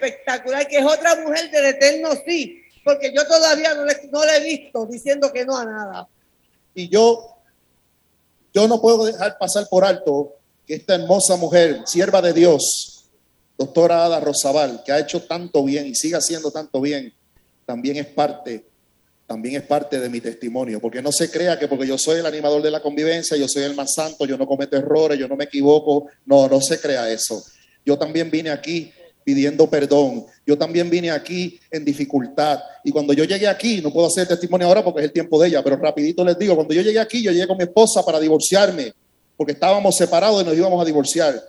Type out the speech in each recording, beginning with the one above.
espectacular, que es otra mujer del eterno sí, porque yo todavía no le, no le he visto diciendo que no a nada. Y yo, yo no puedo dejar pasar por alto que esta hermosa mujer, sierva de Dios, doctora Ada Rosabal, que ha hecho tanto bien y sigue haciendo tanto bien, también es parte, también es parte de mi testimonio, porque no se crea que porque yo soy el animador de la convivencia, yo soy el más santo, yo no cometo errores, yo no me equivoco, no, no se crea eso. Yo también vine aquí pidiendo perdón. Yo también vine aquí en dificultad. Y cuando yo llegué aquí, no puedo hacer testimonio ahora porque es el tiempo de ella, pero rapidito les digo, cuando yo llegué aquí, yo llegué con mi esposa para divorciarme, porque estábamos separados y nos íbamos a divorciar.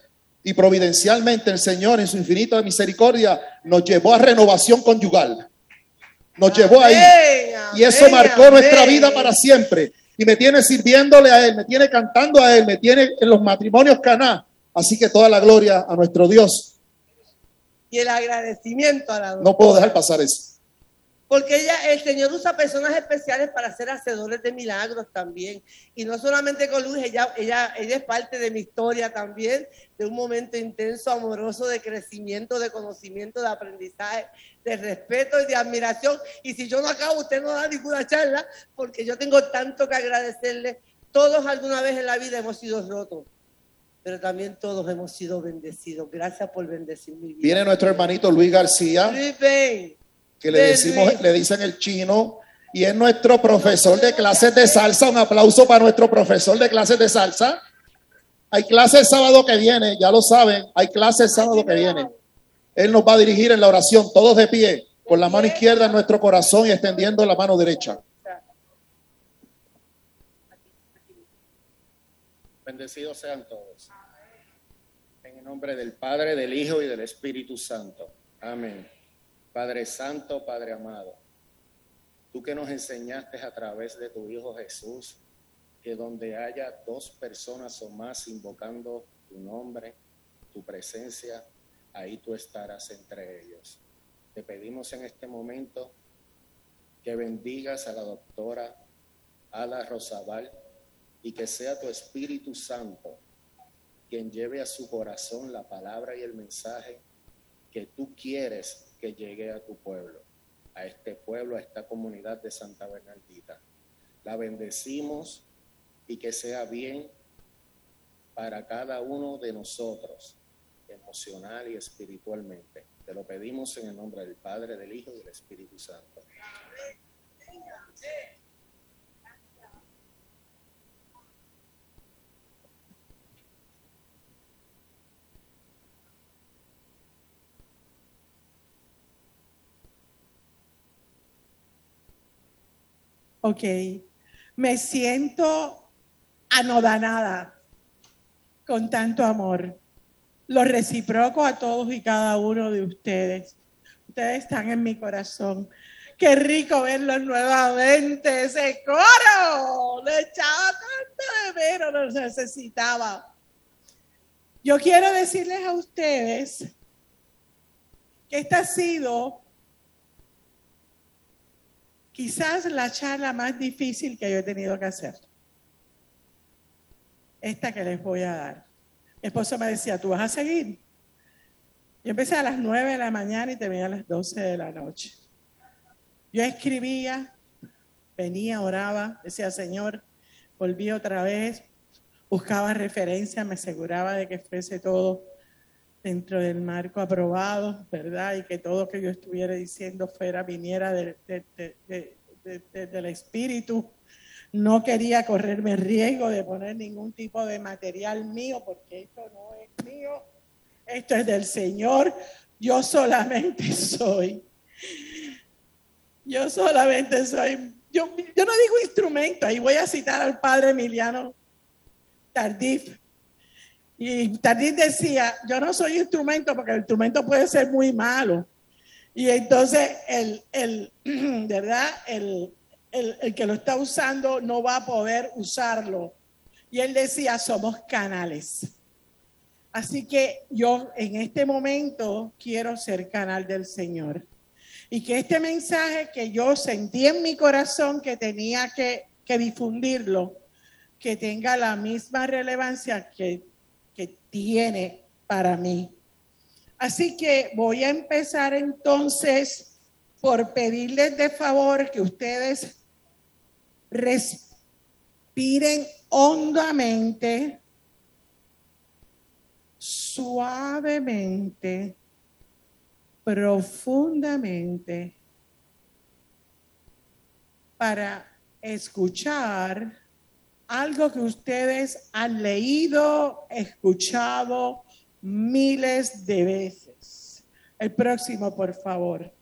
Y providencialmente el Señor en su infinita misericordia nos llevó a renovación conyugal. Nos llevó ahí. Y eso marcó nuestra vida para siempre. Y me tiene sirviéndole a Él, me tiene cantando a Él, me tiene en los matrimonios caná. Así que toda la gloria a nuestro Dios. Y el agradecimiento a la No puedo dejar pasar eso. Porque ella, el Señor usa personas especiales para ser hacedores de milagros también. Y no solamente con Luz, ella, ella, ella es parte de mi historia también, de un momento intenso, amoroso, de crecimiento, de conocimiento, de aprendizaje, de respeto y de admiración. Y si yo no acabo, usted no da ninguna charla, porque yo tengo tanto que agradecerle. Todos alguna vez en la vida hemos sido rotos, pero también todos hemos sido bendecidos. Gracias por bendecir mi vida. Viene nuestro hermanito Luis García. Luis, ven. que le decimos, le dicen el chino, y es nuestro profesor de clases de salsa. Un aplauso para nuestro profesor de clases de salsa. Hay clases el sábado que viene, ya lo saben, hay clases el sábado que viene. Él nos va a dirigir en la oración, todos de pie, con la mano izquierda en nuestro corazón y extendiendo la mano derecha. Bendecidos sean todos. En el nombre del Padre, del Hijo y del Espíritu Santo. Amén. Padre Santo, Padre amado, tú que nos enseñaste a través de tu Hijo Jesús, que donde haya dos personas o más invocando tu nombre, tu presencia, ahí tú estarás entre ellos. Te pedimos en este momento que bendigas a la doctora Ala Rosabal y que sea tu Espíritu Santo quien lleve a su corazón la palabra y el mensaje que tú quieres que llegue a tu pueblo, a este pueblo, a esta comunidad de Santa Bernardita. La bendecimos y que sea bien para cada uno de nosotros, emocional y espiritualmente. Te lo pedimos en el nombre del Padre, del Hijo y del Espíritu Santo. Ok, me siento anodanada con tanto amor. Lo reciproco a todos y cada uno de ustedes. Ustedes están en mi corazón. Qué rico verlos nuevamente. Ese coro. Le echaba tanto de menos, lo necesitaba. Yo quiero decirles a ustedes que esta ha sido quizás la charla más difícil que yo he tenido que hacer. Esta que les voy a dar. Mi esposo me decía, ¿tú vas a seguir? Yo empecé a las 9 de la mañana y terminé a las 12 de la noche. Yo escribía, venía, oraba, decía, Señor, volví otra vez, buscaba referencia, me aseguraba de que fuese todo dentro del marco aprobado, ¿verdad? Y que todo que yo estuviera diciendo fuera, viniera del, de, de, de, del Espíritu. No quería correrme riesgo de poner ningún tipo de material mío, porque esto no es mío, esto es del Señor. Yo solamente soy. Yo solamente soy. Yo no digo instrumento, ahí voy a citar al padre Emiliano Tardif, y Tardif decía, yo no soy instrumento porque el instrumento puede ser muy malo. Y entonces el, el ¿verdad? El, el, el, que lo está usando no va a poder usarlo. Y él decía, somos canales. Así que yo en este momento quiero ser canal del Señor. Y que este mensaje que yo sentí en mi corazón que tenía que, que difundirlo, que tenga la misma relevancia que tiene para mí. Así que voy a empezar entonces por pedirles de favor que ustedes respiren hondamente, suavemente, profundamente, para escuchar algo que ustedes han leído, escuchado miles de veces. El próximo, por favor.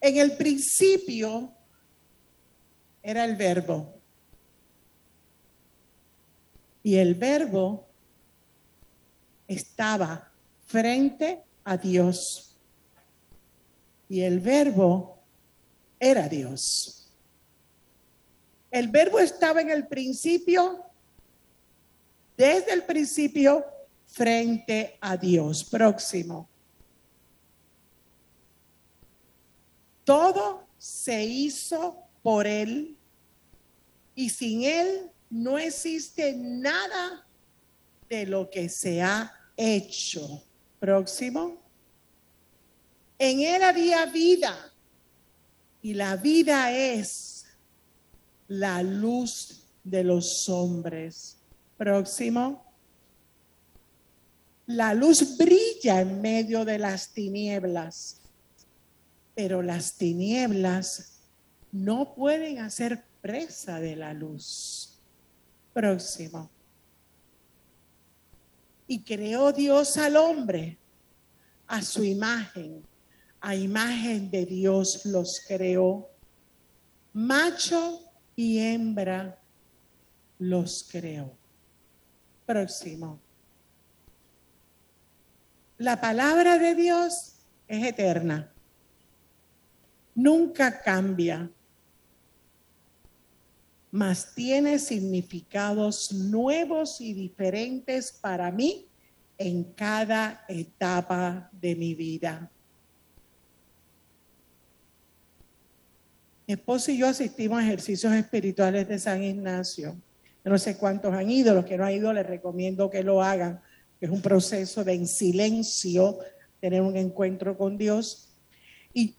En el principio era el verbo. Y el verbo estaba frente a Dios. Y el verbo era Dios. El verbo estaba en el principio, desde el principio, frente a Dios. Próximo. Todo se hizo por Él y sin Él no existe nada de lo que se ha hecho. Próximo. En Él había vida y la vida es la luz de los hombres. Próximo. La luz brilla en medio de las tinieblas pero las tinieblas no pueden hacer presa de la luz. Próximo. Y creó Dios al hombre a su imagen, a imagen de Dios los creó. Macho y hembra los creó. Próximo. La palabra de Dios es eterna nunca cambia, mas tiene significados nuevos y diferentes para mí en cada etapa de mi vida. Esposo y yo asistimos a ejercicios espirituales de San Ignacio. no sé cuántos han ido, los que no han ido les recomiendo que lo hagan. Es un proceso de en silencio tener un encuentro con Dios. Y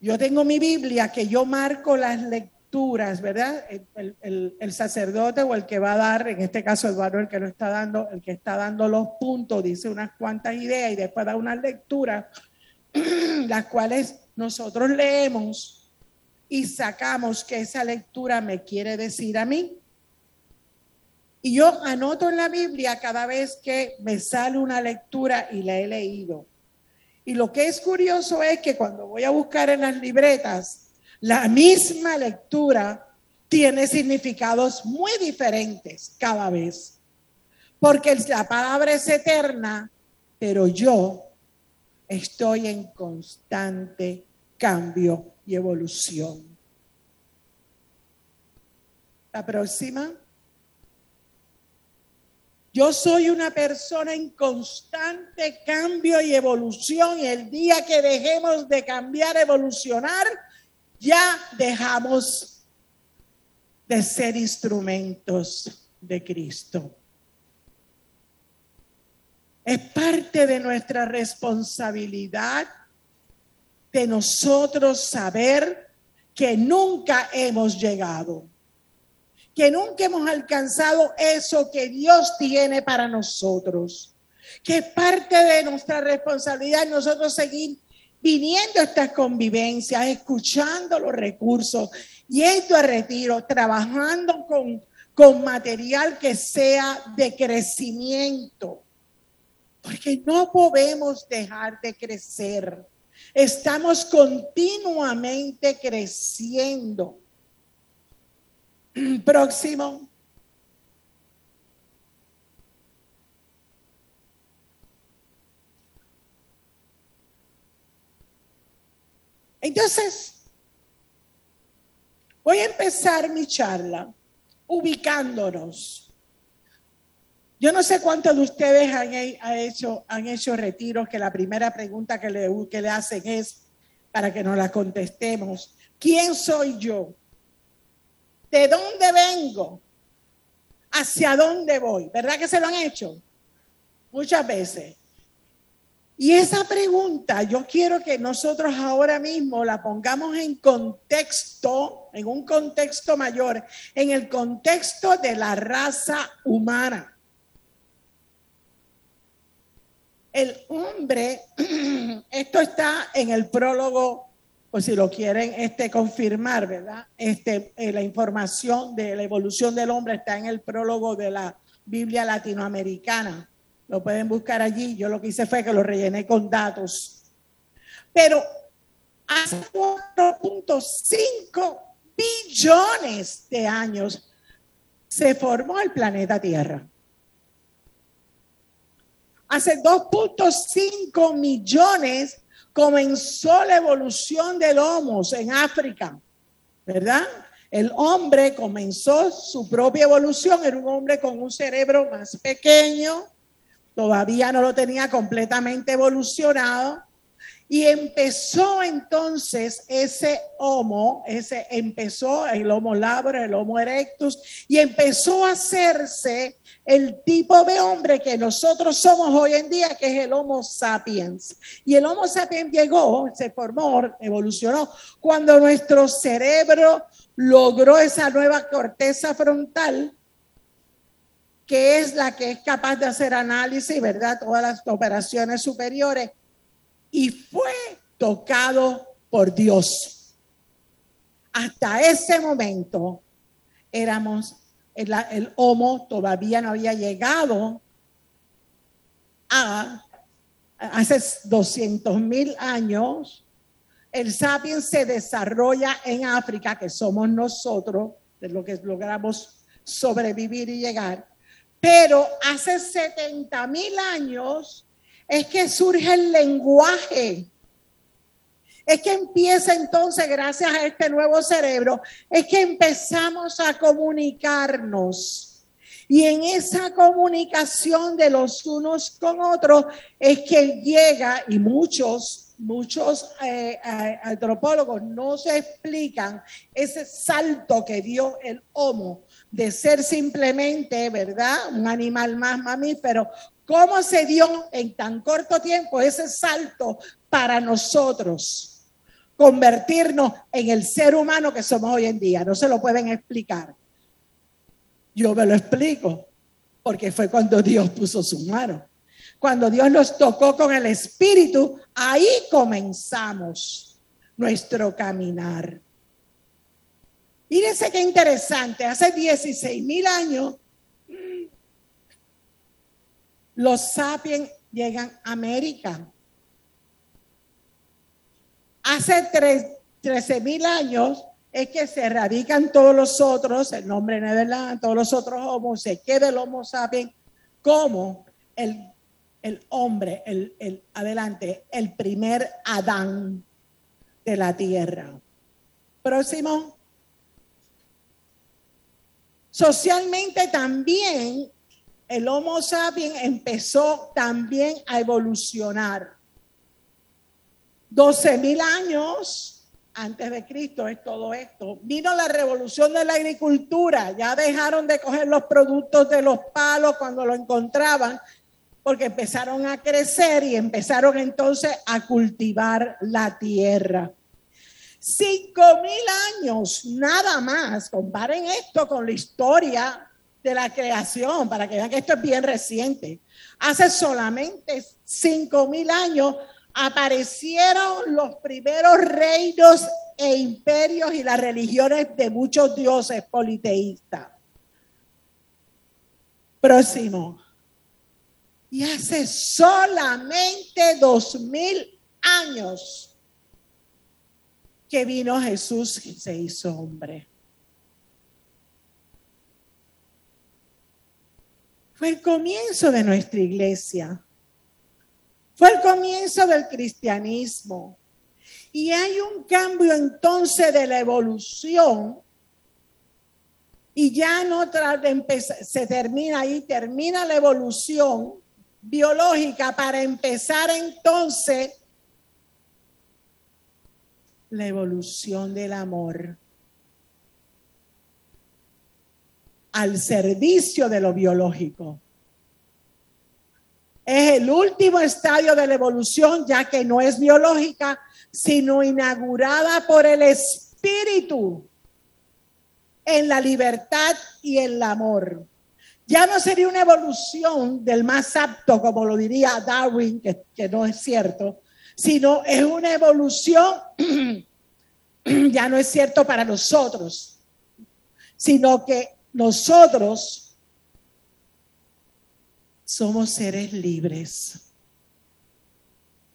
yo tengo mi Biblia que yo marco las lecturas, ¿verdad? El, sacerdote o el que va a dar, en este caso Eduardo, el que lo está dando, el que está dando los puntos, dice unas cuantas ideas y después da unas lecturas, las cuales nosotros leemos y sacamos que esa lectura me quiere decir a mí. Y yo anoto en la Biblia cada vez que me sale una lectura y la he leído. Y lo que es curioso es que cuando voy a buscar en las libretas, la misma lectura tiene significados muy diferentes cada vez. Porque la palabra es eterna, pero yo estoy en constante cambio y evolución. La próxima. Yo soy una persona en constante cambio y evolución y el día que dejemos de cambiar, evolucionar, ya dejamos de ser instrumentos de Cristo. Es parte de nuestra responsabilidad de nosotros saber que nunca hemos llegado que nunca hemos alcanzado eso que Dios tiene para nosotros. Que es parte de nuestra responsabilidad nosotros seguir viniendo a estas convivencias, escuchando los recursos, yendo a retiro, trabajando con, con material que sea de crecimiento. Porque no podemos dejar de crecer. Estamos continuamente creciendo. Próximo. Entonces, voy a empezar mi charla ubicándonos. Yo no sé cuántos de ustedes han, hecho, retiros que la primera pregunta que le, que le hacen es, para que nos la contestemos, ¿quién soy yo? ¿De dónde vengo? ¿Hacia dónde voy? ¿Verdad que se lo han hecho? muchas veces. Y esa pregunta yo quiero que nosotros ahora mismo la pongamos en contexto, en un contexto mayor, en el contexto de la raza humana. El hombre, esto está en el prólogo, pues si lo quieren este, confirmar, ¿verdad? Este, eh, la información de la evolución del hombre está en el prólogo de la Biblia latinoamericana. Lo pueden buscar allí. Yo lo que hice fue que lo rellené con datos. Pero hace 4.5 billones de años se formó el planeta Tierra. Hace 2.5 millones comenzó la evolución del Homo en África, ¿verdad? El hombre comenzó su propia evolución, era un hombre con un cerebro más pequeño, todavía no lo tenía completamente evolucionado. Y empezó entonces ese homo, ese empezó el homo labra, el homo erectus, y empezó a hacerse el tipo de hombre que nosotros somos hoy en día, que es el homo sapiens. Y el homo sapiens llegó, se formó, evolucionó, cuando nuestro cerebro logró esa nueva corteza frontal que es la que es capaz de hacer análisis, ¿verdad? Todas las operaciones superiores. Y fue tocado por Dios. Hasta ese momento éramos, el, el homo todavía no había llegado a, hace 200 mil años, el sapiens se desarrolla en África, que somos nosotros, de lo que logramos sobrevivir y llegar. Pero hace 70 mil años es que surge el lenguaje. Es que empieza entonces, gracias a este nuevo cerebro, es que empezamos a comunicarnos. Y en esa comunicación de los unos con otros es que llega, y muchos, muchos eh, eh, antropólogos no se explican ese salto que dio el Homo de ser simplemente, ¿verdad? Un animal más mamífero. ¿Cómo se dio en tan corto tiempo ese salto para nosotros? Convertirnos en el ser humano que somos hoy en día. No se lo pueden explicar. Yo me lo explico, porque fue cuando Dios puso su mano. Cuando Dios nos tocó con el Espíritu, ahí comenzamos nuestro caminar. Fíjense qué interesante, hace 16 mil años los sapiens llegan a América. Hace 13 mil años es que se erradican todos los otros, el nombre Nederland, todos los otros homos, se queda el Homo sapiens como el, el hombre, el, el, adelante, el primer Adán de la tierra. Próximo. Socialmente también el Homo sapiens empezó también a evolucionar. 12 mil años antes de Cristo es todo esto. Vino la revolución de la agricultura, ya dejaron de coger los productos de los palos cuando lo encontraban, porque empezaron a crecer y empezaron entonces a cultivar la tierra. Cinco mil años, nada más. Comparen esto con la historia de la creación para que vean que esto es bien reciente. Hace solamente cinco mil años aparecieron los primeros reinos e imperios y las religiones de muchos dioses politeístas. Próximo. Y hace solamente dos mil años que vino Jesús y se hizo hombre. Fue el comienzo de nuestra iglesia. Fue el comienzo del cristianismo. Y hay un cambio entonces de la evolución. Y ya no de empezar, se termina ahí, termina la evolución biológica para empezar entonces la evolución del amor al servicio de lo biológico. Es el último estadio de la evolución, ya que no es biológica, sino inaugurada por el espíritu en la libertad y el amor. Ya no sería una evolución del más apto, como lo diría Darwin, que, que no es cierto, sino es una evolución, ya no es cierto para nosotros, sino que nosotros somos seres libres.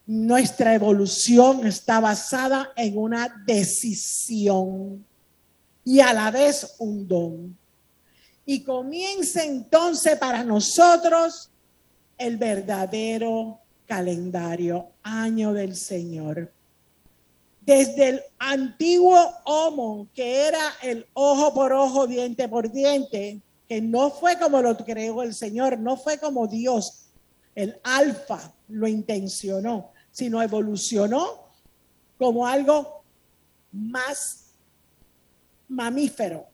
Nuestra evolución está basada en una decisión y a la vez un don. Y comienza entonces para nosotros el verdadero calendario, año del Señor. Desde el antiguo Homo, que era el ojo por ojo, diente por diente, que no fue como lo creó el Señor, no fue como Dios, el alfa lo intencionó, sino evolucionó como algo más mamífero.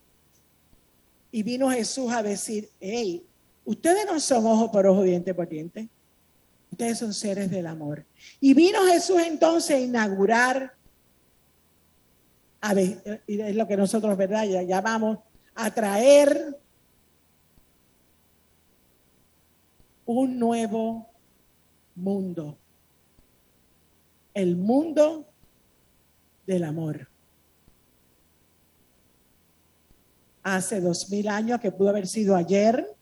Y vino Jesús a decir, hey, ustedes no son ojo por ojo, diente por diente. Ustedes son seres del amor. Y vino Jesús entonces a inaugurar, a ver, es lo que nosotros, ¿verdad? Ya, ya vamos a traer un nuevo mundo. El mundo del amor. Hace dos mil años, que pudo haber sido ayer,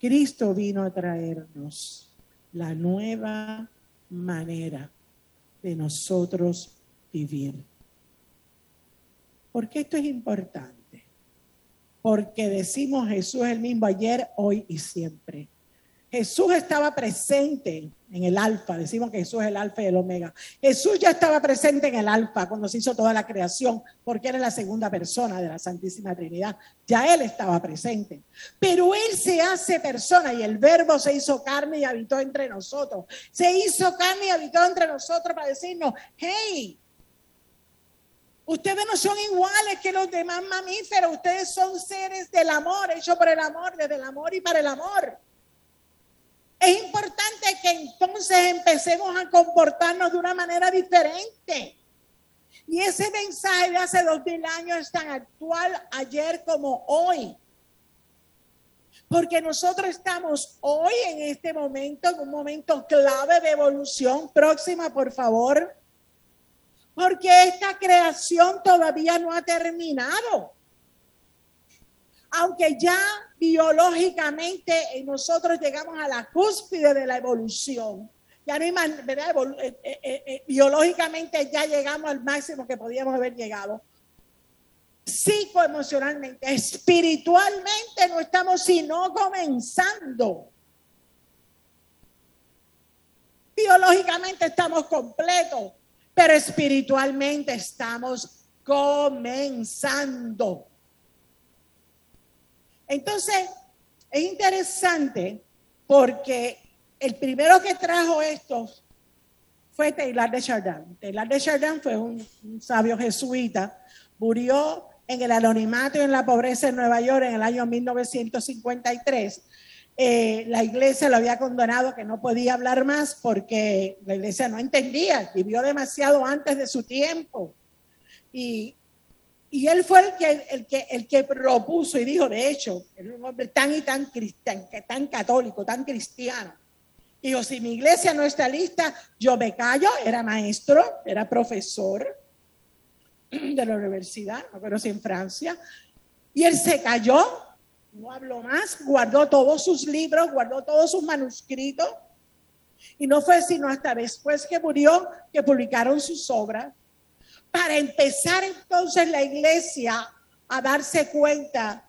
Cristo vino a traernos la nueva manera de nosotros vivir. ¿Por qué esto es importante? Porque decimos Jesús es el mismo ayer, hoy y siempre. Jesús estaba presente en el alfa, decimos que Jesús es el alfa y el omega. Jesús ya estaba presente en el alfa cuando se hizo toda la creación, porque era la segunda persona de la Santísima Trinidad. Ya Él estaba presente. Pero Él se hace persona y el verbo se hizo carne y habitó entre nosotros. Se hizo carne y habitó entre nosotros para decirnos, hey, Ustedes no son iguales que los demás mamíferos, ustedes son seres del amor, hechos por el amor, desde el amor y para el amor. Es importante que entonces empecemos a comportarnos de una manera diferente. Y ese mensaje de hace dos mil años es tan actual ayer como hoy. Porque nosotros estamos hoy en este momento, en un momento clave de evolución. Próxima, por favor. Porque esta creación todavía no ha terminado aunque ya biológicamente nosotros llegamos a la cúspide de la evolución, ya no hay. Eh, eh, eh, biológicamente ya llegamos al máximo que podíamos haber llegado. Psicoemocionalmente, espiritualmente no estamos sino comenzando. Biológicamente estamos completos, pero espiritualmente estamos comenzando. Entonces, es interesante porque el primero que trajo esto fue Taylor de Chardin. Taylor de Chardin fue un, sabio jesuita, murió en el anonimato y en la pobreza en Nueva York en el año 1953. Eh, la iglesia lo había condenado que no podía hablar más porque la iglesia no entendía, vivió demasiado antes de su tiempo. Y y él fue el que, el, que, el que propuso y dijo, de hecho, era un hombre tan y tan, cristiano, tan católico, tan cristiano. Dijo, si mi iglesia no está lista, yo me callo, era maestro, era profesor de la universidad, no pero si en Francia, y él se cayó, no habló más, guardó todos sus libros, guardó todos sus manuscritos, y no fue sino hasta después que murió que publicaron sus obras para empezar entonces la iglesia a darse cuenta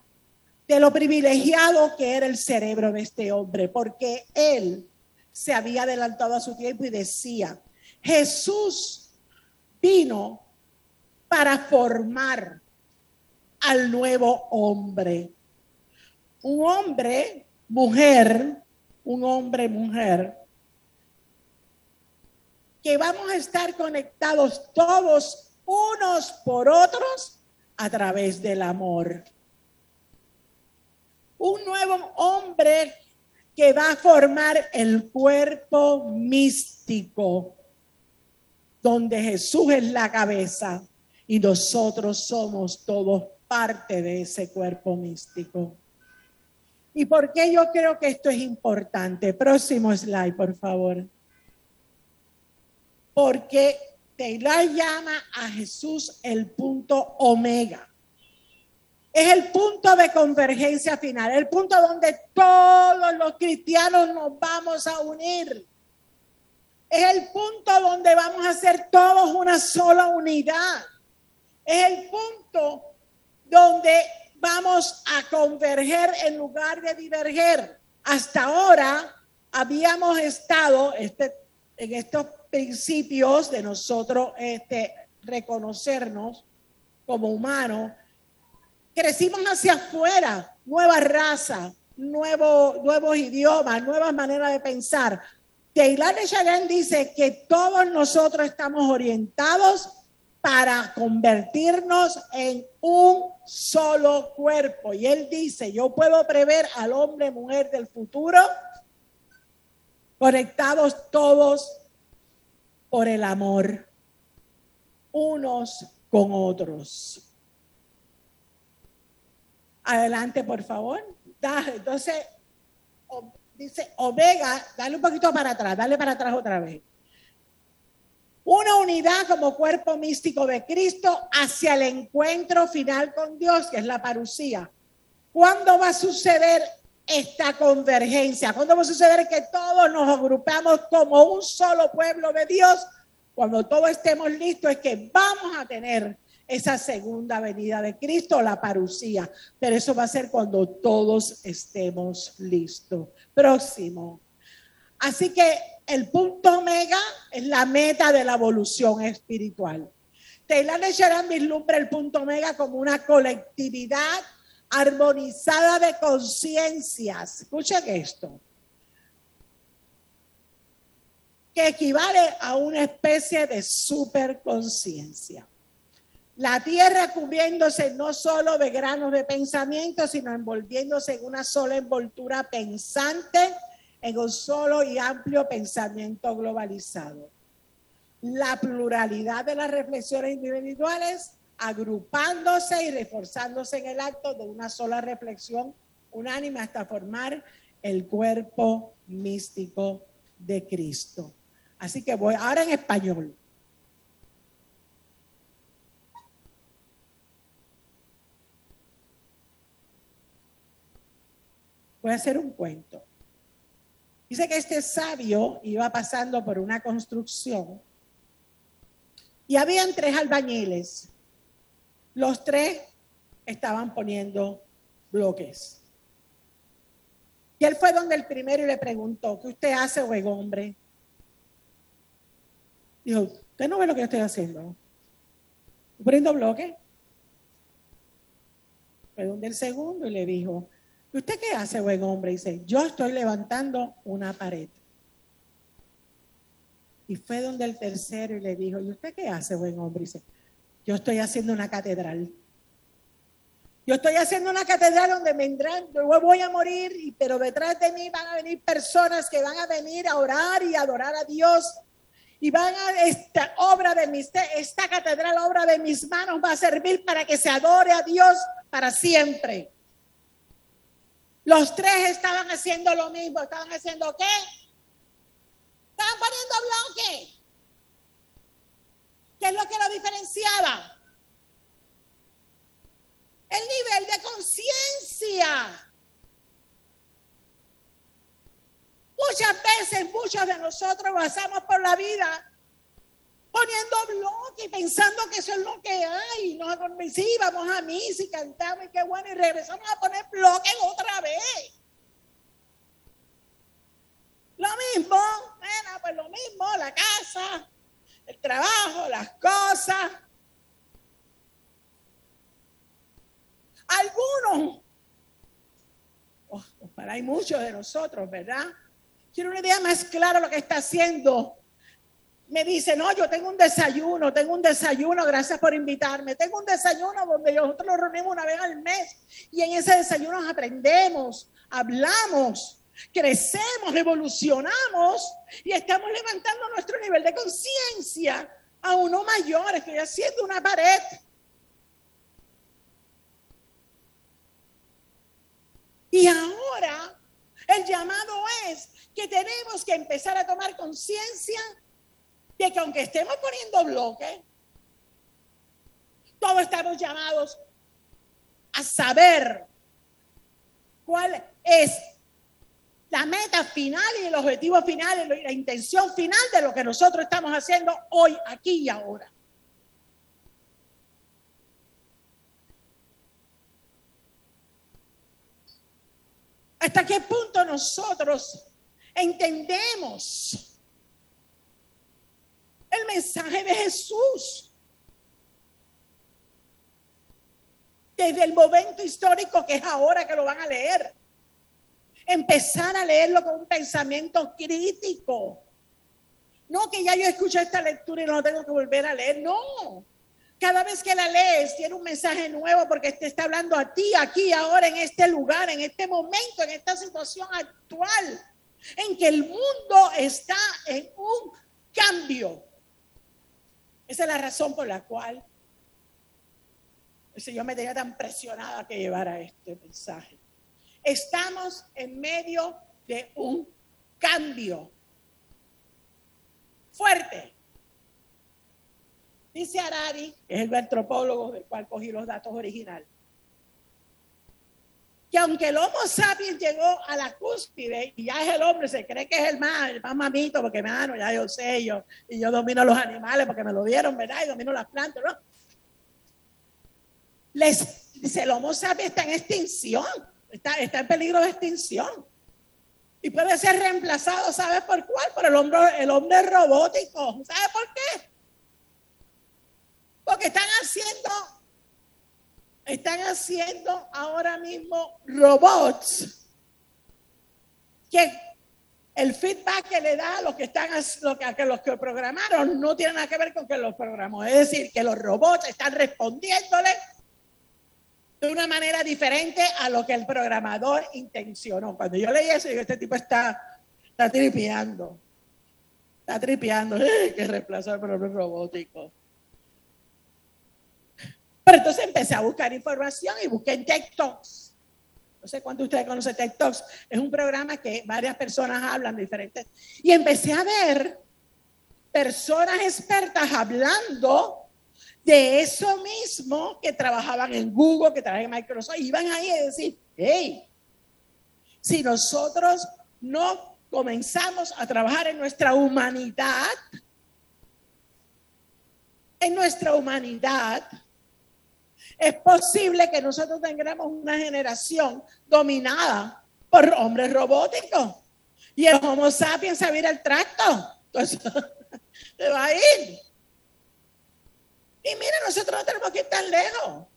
de lo privilegiado que era el cerebro de este hombre, porque él se había adelantado a su tiempo y decía, Jesús vino para formar al nuevo hombre. Un hombre, mujer, un hombre, mujer, que vamos a estar conectados todos unos por otros a través del amor. Un nuevo hombre que va a formar el cuerpo místico, donde Jesús es la cabeza y nosotros somos todos parte de ese cuerpo místico. ¿Y por qué yo creo que esto es importante? Próximo slide, por favor. Porque Taylor llama a Jesús el punto omega. Es el punto de convergencia final, el punto donde todos los cristianos nos vamos a unir. Es el punto donde vamos a ser todos una sola unidad. Es el punto donde vamos a converger en lugar de diverger. Hasta ahora habíamos estado este, en estos principios de nosotros este, reconocernos como humanos. Crecimos hacia afuera, nueva raza, nuevo, nuevos idiomas, nuevas maneras de pensar. Taylor de dice que todos nosotros estamos orientados para convertirnos en un solo cuerpo. Y él dice, yo puedo prever al hombre, mujer del futuro, conectados todos por el amor, unos con otros. Adelante, por favor. Entonces, dice Omega, dale un poquito para atrás, dale para atrás otra vez una unidad como cuerpo místico de Cristo hacia el encuentro final con Dios, que es la parucía. ¿Cuándo va a suceder esta convergencia? ¿Cuándo va a suceder que todos nos agrupamos como un solo pueblo de Dios? Cuando todos estemos listos es que vamos a tener esa segunda venida de Cristo, la parucía. Pero eso va a ser cuando todos estemos listos. Próximo. Así que el punto omega es la meta de la evolución espiritual. Taylor Sharon vislumbra el punto omega como una colectividad armonizada de conciencias. Escuchen esto. Que equivale a una especie de superconciencia. La tierra cubriéndose no solo de granos de pensamiento, sino envolviéndose en una sola envoltura pensante en un solo y amplio pensamiento globalizado. La pluralidad de las reflexiones individuales agrupándose y reforzándose en el acto de una sola reflexión unánime hasta formar el cuerpo místico de Cristo. Así que voy ahora en español. Voy a hacer un cuento. Dice que este sabio iba pasando por una construcción y habían tres albañiles. Los tres estaban poniendo bloques. Y él fue donde el primero y le preguntó, ¿qué usted hace, buen hombre? Dijo, ¿usted no ve lo que yo estoy haciendo? ¿Poniendo bloques? Fue donde el segundo y le dijo, ¿Usted qué hace, buen hombre? Dice, yo estoy levantando una pared. Y fue donde el tercero y le dijo, ¿y usted qué hace, buen hombre? Dice, yo estoy haciendo una catedral. Yo estoy haciendo una catedral donde vendrán, yo voy a morir, pero detrás de mí van a venir personas que van a venir a orar y adorar a Dios. Y van a esta obra de mis, esta catedral, obra de mis manos, va a servir para que se adore a Dios para siempre. Los tres estaban haciendo lo mismo. ¿Estaban haciendo qué? Estaban poniendo bloque. ¿Qué es lo que lo diferenciaba? El nivel de conciencia. Muchas veces, muchos de nosotros pasamos por la vida poniendo bloques y pensando que eso es lo que hay. Nos, sí, vamos a misa y cantamos y qué bueno, y regresamos a poner bloques otra vez. Lo mismo, bueno, pues lo mismo, la casa, el trabajo, las cosas. Algunos, oh, para hay muchos de nosotros, ¿verdad? Quiero una idea más clara de lo que está haciendo me dice, no, yo tengo un desayuno, tengo un desayuno, gracias por invitarme. Tengo un desayuno donde nosotros nos reunimos una vez al mes y en ese desayuno aprendemos, hablamos, crecemos, evolucionamos y estamos levantando nuestro nivel de conciencia a uno mayor. Estoy haciendo una pared. Y ahora el llamado es que tenemos que empezar a tomar conciencia de que aunque estemos poniendo bloques, todos estamos llamados a saber cuál es la meta final y el objetivo final y la intención final de lo que nosotros estamos haciendo hoy, aquí y ahora. ¿Hasta qué punto nosotros entendemos el mensaje de Jesús? Desde el momento histórico que es ahora que lo van a leer. Empezar a leerlo con un pensamiento crítico. No que ya yo escuché esta lectura y no tengo que volver a leer. No. Cada vez que la lees tiene un mensaje nuevo porque te está hablando a ti, aquí, ahora, en este lugar, en este momento, en esta situación actual, en que el mundo está en un cambio. Esa es la razón por la cual el Señor me tenía tan presionada que llevara este mensaje. Estamos en medio de un cambio fuerte. Dice Arari, que es el antropólogo del cual cogí los datos originales, que aunque el Homo sapiens llegó a la cúspide y ya es el hombre, se cree que es el más, el más mamito, porque mano, ya yo sé, yo, y yo domino los animales porque me lo dieron, ¿verdad? Y domino las plantas, ¿no? Les, dice, el Homo sapiens está en extinción, está, está en peligro de extinción. Y puede ser reemplazado, ¿sabes por cuál? Por el hombre, el hombre robótico. ¿Sabe por qué? Porque están haciendo, están haciendo ahora mismo robots que el feedback que le da a los que están los que programaron no tiene nada que ver con que los programó. Es decir, que los robots están respondiéndole de una manera diferente a lo que el programador intencionó. Cuando yo leí eso, digo, este tipo está, está tripeando. Está tripeando. que reemplazó el programa robótico. Pero entonces a buscar información y busqué en TikToks. No sé cuántos de ustedes conocen TikToks. Es un programa que varias personas hablan diferentes. Y empecé a ver personas expertas hablando de eso mismo que trabajaban en Google, que trabajaban en Microsoft, iban ahí a decir, hey, si nosotros no comenzamos a trabajar en nuestra humanidad, en nuestra humanidad, es posible que nosotros tengamos una generación dominada por hombres robóticos. Y el Homo sapiens a el tracto. Entonces, se va a ir. Y mira, nosotros no tenemos que ir tan lejos.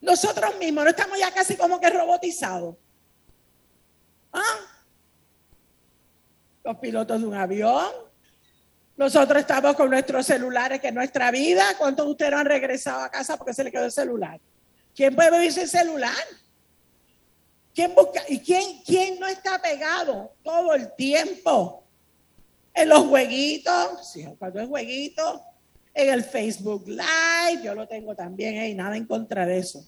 Nosotros mismos no estamos ya casi como que robotizados. ¿Ah? Los pilotos de un avión. Nosotros estamos con nuestros celulares, que es nuestra vida. ¿Cuántos de ustedes no han regresado a casa porque se le quedó el celular? ¿Quién puede vivir sin celular? ¿Quién busca? ¿Y quién, quién no está pegado todo el tiempo? En los jueguitos, sí, cuando es jueguito, en el Facebook Live, yo lo tengo también, hay nada en contra de eso.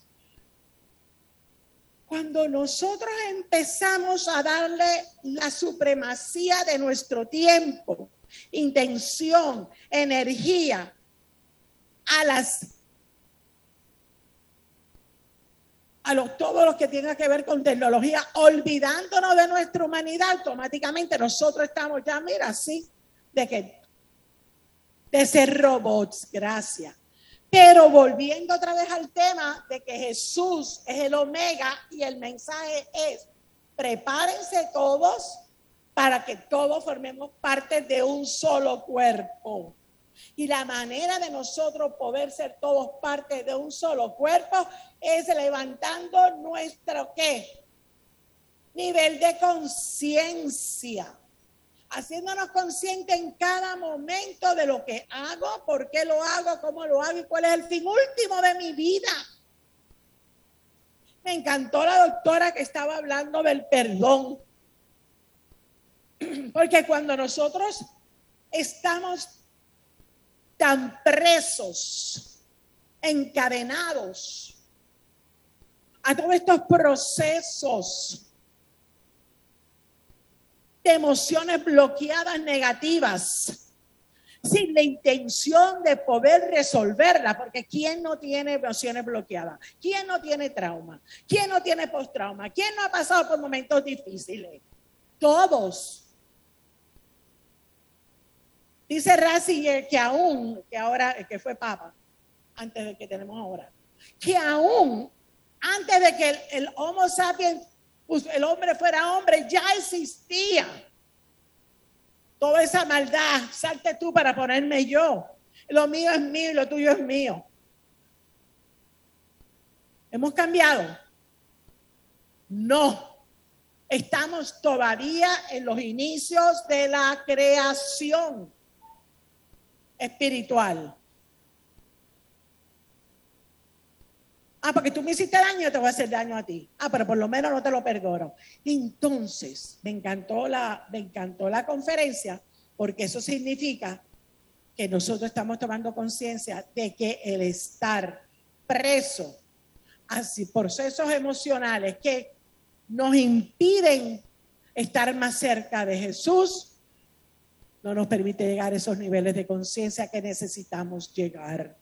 Cuando nosotros empezamos a darle la supremacía de nuestro tiempo, intención, energía a las a los, todo lo que tenga que ver con tecnología, olvidándonos de nuestra humanidad, automáticamente nosotros estamos ya, mira, así, de que de ser robots, gracias. Pero volviendo otra vez al tema de que Jesús es el omega y el mensaje es, prepárense todos para que todos formemos parte de un solo cuerpo. Y la manera de nosotros poder ser todos parte de un solo cuerpo es levantando nuestro qué? Nivel de conciencia haciéndonos conscientes en cada momento de lo que hago, por qué lo hago, cómo lo hago y cuál es el fin último de mi vida. Me encantó la doctora que estaba hablando del perdón. Porque cuando nosotros estamos tan presos, encadenados a todos estos procesos de emociones bloqueadas negativas, sin la intención de poder resolverla, porque ¿quién no tiene emociones bloqueadas? ¿Quién no tiene trauma? ¿Quién no tiene post-trauma? ¿Quién no ha pasado por momentos difíciles? Todos. Dice Ratzinger que aún, que ahora, que fue papa, antes de que tenemos ahora, que aún antes de que el, Homo sapiens, pues, el hombre fuera hombre, ya existía toda esa maldad, salte tú para ponerme yo. Lo mío es mío y lo tuyo es mío. ¿Hemos cambiado? No. Estamos todavía en los inicios de la creación espiritual. Ah, porque tú me hiciste daño, te voy a hacer daño a ti. Ah, pero por lo menos no te lo perdono. Entonces, me encantó la, me encantó la conferencia porque eso significa que nosotros estamos tomando conciencia de que el estar preso así procesos emocionales que nos impiden estar más cerca de Jesús, no nos permite llegar a esos niveles de conciencia que necesitamos llegar.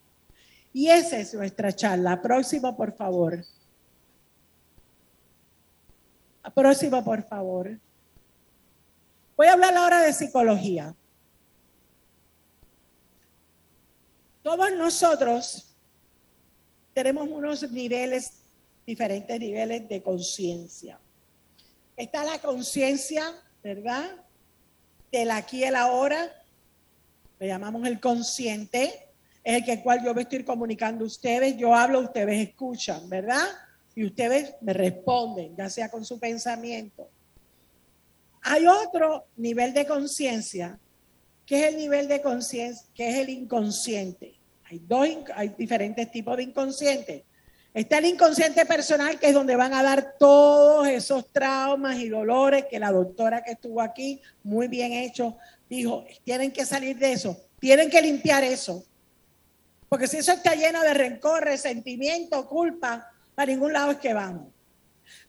Y esa es nuestra charla. Próximo, por favor. Próximo, por favor. Voy a hablar ahora de psicología. Todos nosotros tenemos unos niveles, diferentes niveles de conciencia. Está la conciencia, ¿verdad? Del aquí y el ahora, le llamamos el consciente es el que cual yo me estoy comunicando a ustedes, yo hablo, ustedes escuchan, ¿verdad? Y ustedes me responden, ya sea con su pensamiento. Hay otro nivel de conciencia, que es el nivel de conciencia, que es el inconsciente. Hay dos, hay diferentes tipos de inconsciente. Está el inconsciente personal, que es donde van a dar todos esos traumas y dolores que la doctora que estuvo aquí, muy bien hecho, dijo, tienen que salir de eso, tienen que limpiar eso. Porque si eso está lleno de rencor, resentimiento, culpa, para ningún lado es que vamos.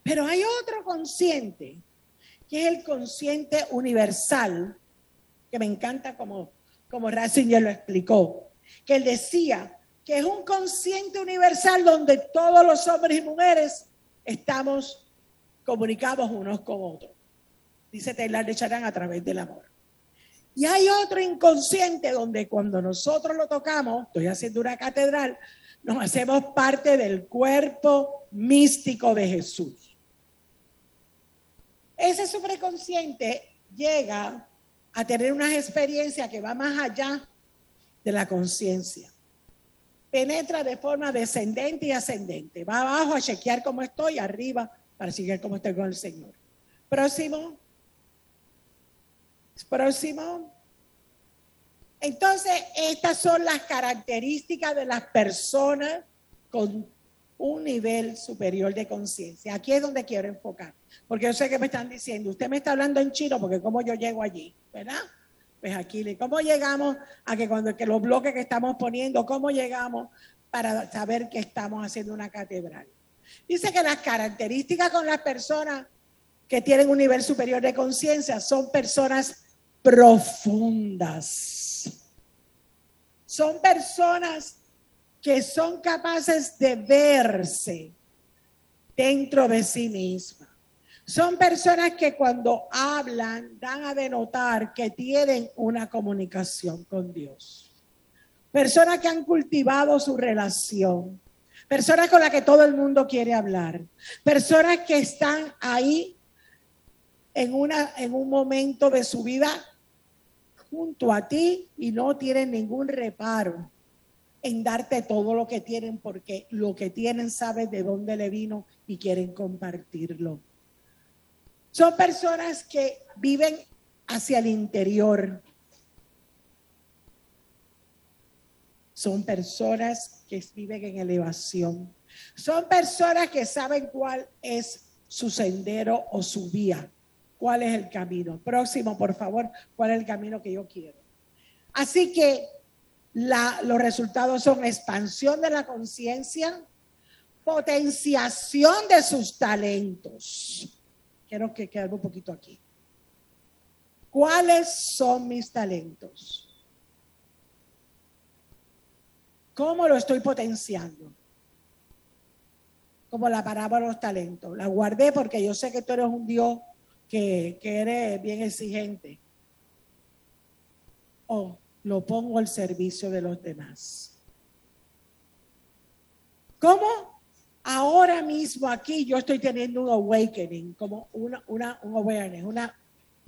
Pero hay otro consciente, que es el consciente universal, que me encanta como, como Ratzinger lo explicó, que él decía que es un consciente universal donde todos los hombres y mujeres estamos comunicados unos con otros. Dice Taylor de Charán a través del amor. Y hay otro inconsciente donde cuando nosotros lo tocamos, estoy haciendo una catedral, nos hacemos parte del cuerpo místico de Jesús. Ese superconsciente llega a tener una experiencia que va más allá de la conciencia. Penetra de forma descendente y ascendente. Va abajo a chequear cómo estoy, arriba para seguir cómo estoy con el Señor. Próximo. Próximo. Entonces, estas son las características de las personas con un nivel superior de conciencia. Aquí es donde quiero enfocar, porque yo sé que me están diciendo, usted me está hablando en chino, porque cómo yo llego allí, ¿verdad? Pues aquí, ¿cómo llegamos a que cuando que los bloques que estamos poniendo, cómo llegamos para saber que estamos haciendo una catedral? Dice que las características con las personas que tienen un nivel superior de conciencia son personas profundas. Son personas que son capaces de verse dentro de sí mismas. Son personas que cuando hablan dan a denotar que tienen una comunicación con Dios. Personas que han cultivado su relación. Personas con las que todo el mundo quiere hablar. Personas que están ahí en, una, en un momento de su vida junto a ti y no tienen ningún reparo en darte todo lo que tienen porque lo que tienen sabe de dónde le vino y quieren compartirlo. Son personas que viven hacia el interior. Son personas que viven en elevación. Son personas que saben cuál es su sendero o su vía, cuál es el camino. Próximo, por favor, cuál es el camino que yo quiero. Así que los resultados son expansión de la conciencia, potenciación de sus talentos. Quiero que quede un poquito aquí. ¿Cuáles son mis talentos? ¿Cómo lo estoy potenciando? Como la parábola de los talentos. La guardé porque yo sé que tú eres un Dios que, que eres bien exigente. O lo pongo al servicio de los demás. ¿Cómo? Ahora mismo aquí yo estoy teniendo un awakening, como una, una, un awareness, una,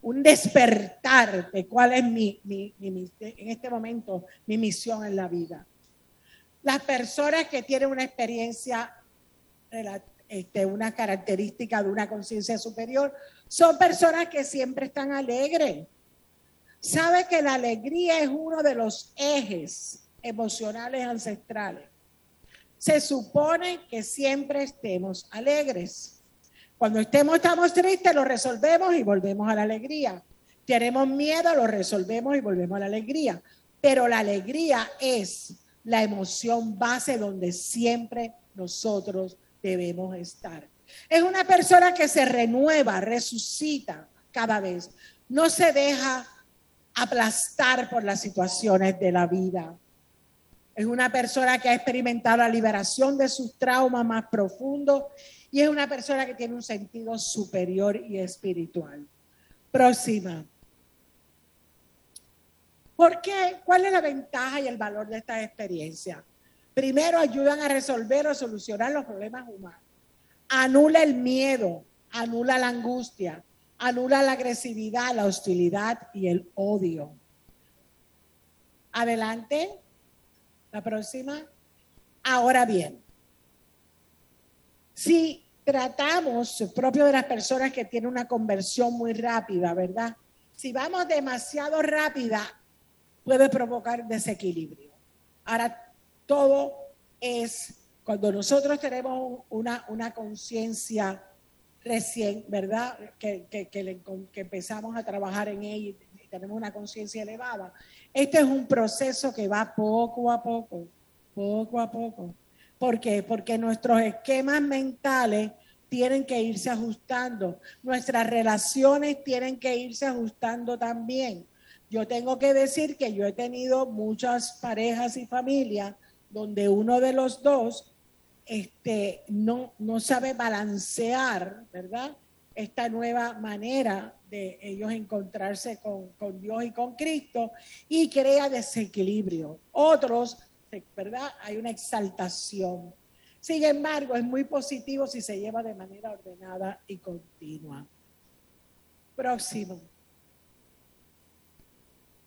un despertar de cuál es mi, mi, mi, en este momento mi misión en la vida. Las personas que tienen una experiencia, este, una característica de una conciencia superior, son personas que siempre están alegres. Sabe que la alegría es uno de los ejes emocionales ancestrales. Se supone que siempre estemos alegres. Cuando estemos, estamos tristes, lo resolvemos y volvemos a la alegría. Tenemos miedo, lo resolvemos y volvemos a la alegría. Pero la alegría es la emoción base donde siempre nosotros debemos estar. Es una persona que se renueva, resucita cada vez. No se deja aplastar por las situaciones de la vida. Es una persona que ha experimentado la liberación de sus traumas más profundos y es una persona que tiene un sentido superior y espiritual. Próxima. ¿Por qué? ¿Cuál es la ventaja y el valor de esta experiencia? Primero, ayudan a resolver o solucionar los problemas humanos. Anula el miedo, anula la angustia, anula la agresividad, la hostilidad y el odio. Adelante. La próxima. Ahora bien, si tratamos propio de las personas que tienen una conversión muy rápida, ¿verdad? Si vamos demasiado rápida, puede provocar desequilibrio. Ahora, todo es cuando nosotros tenemos una, una conciencia recién, ¿verdad? Que, que, que, empezamos a trabajar en ella y tenemos una conciencia elevada. Este es un proceso que va poco a poco, poco a poco. ¿Por qué? Porque nuestros esquemas mentales tienen que irse ajustando, nuestras relaciones tienen que irse ajustando también. Yo tengo que decir que yo he tenido muchas parejas y familias donde uno de los dos este, no, no sabe balancear, ¿verdad? Esta nueva manera de ellos encontrarse con, con Dios y con Cristo y crea desequilibrio. Otros, ¿verdad? Hay una exaltación. Sin embargo, es muy positivo si se lleva de manera ordenada y continua. Próximo.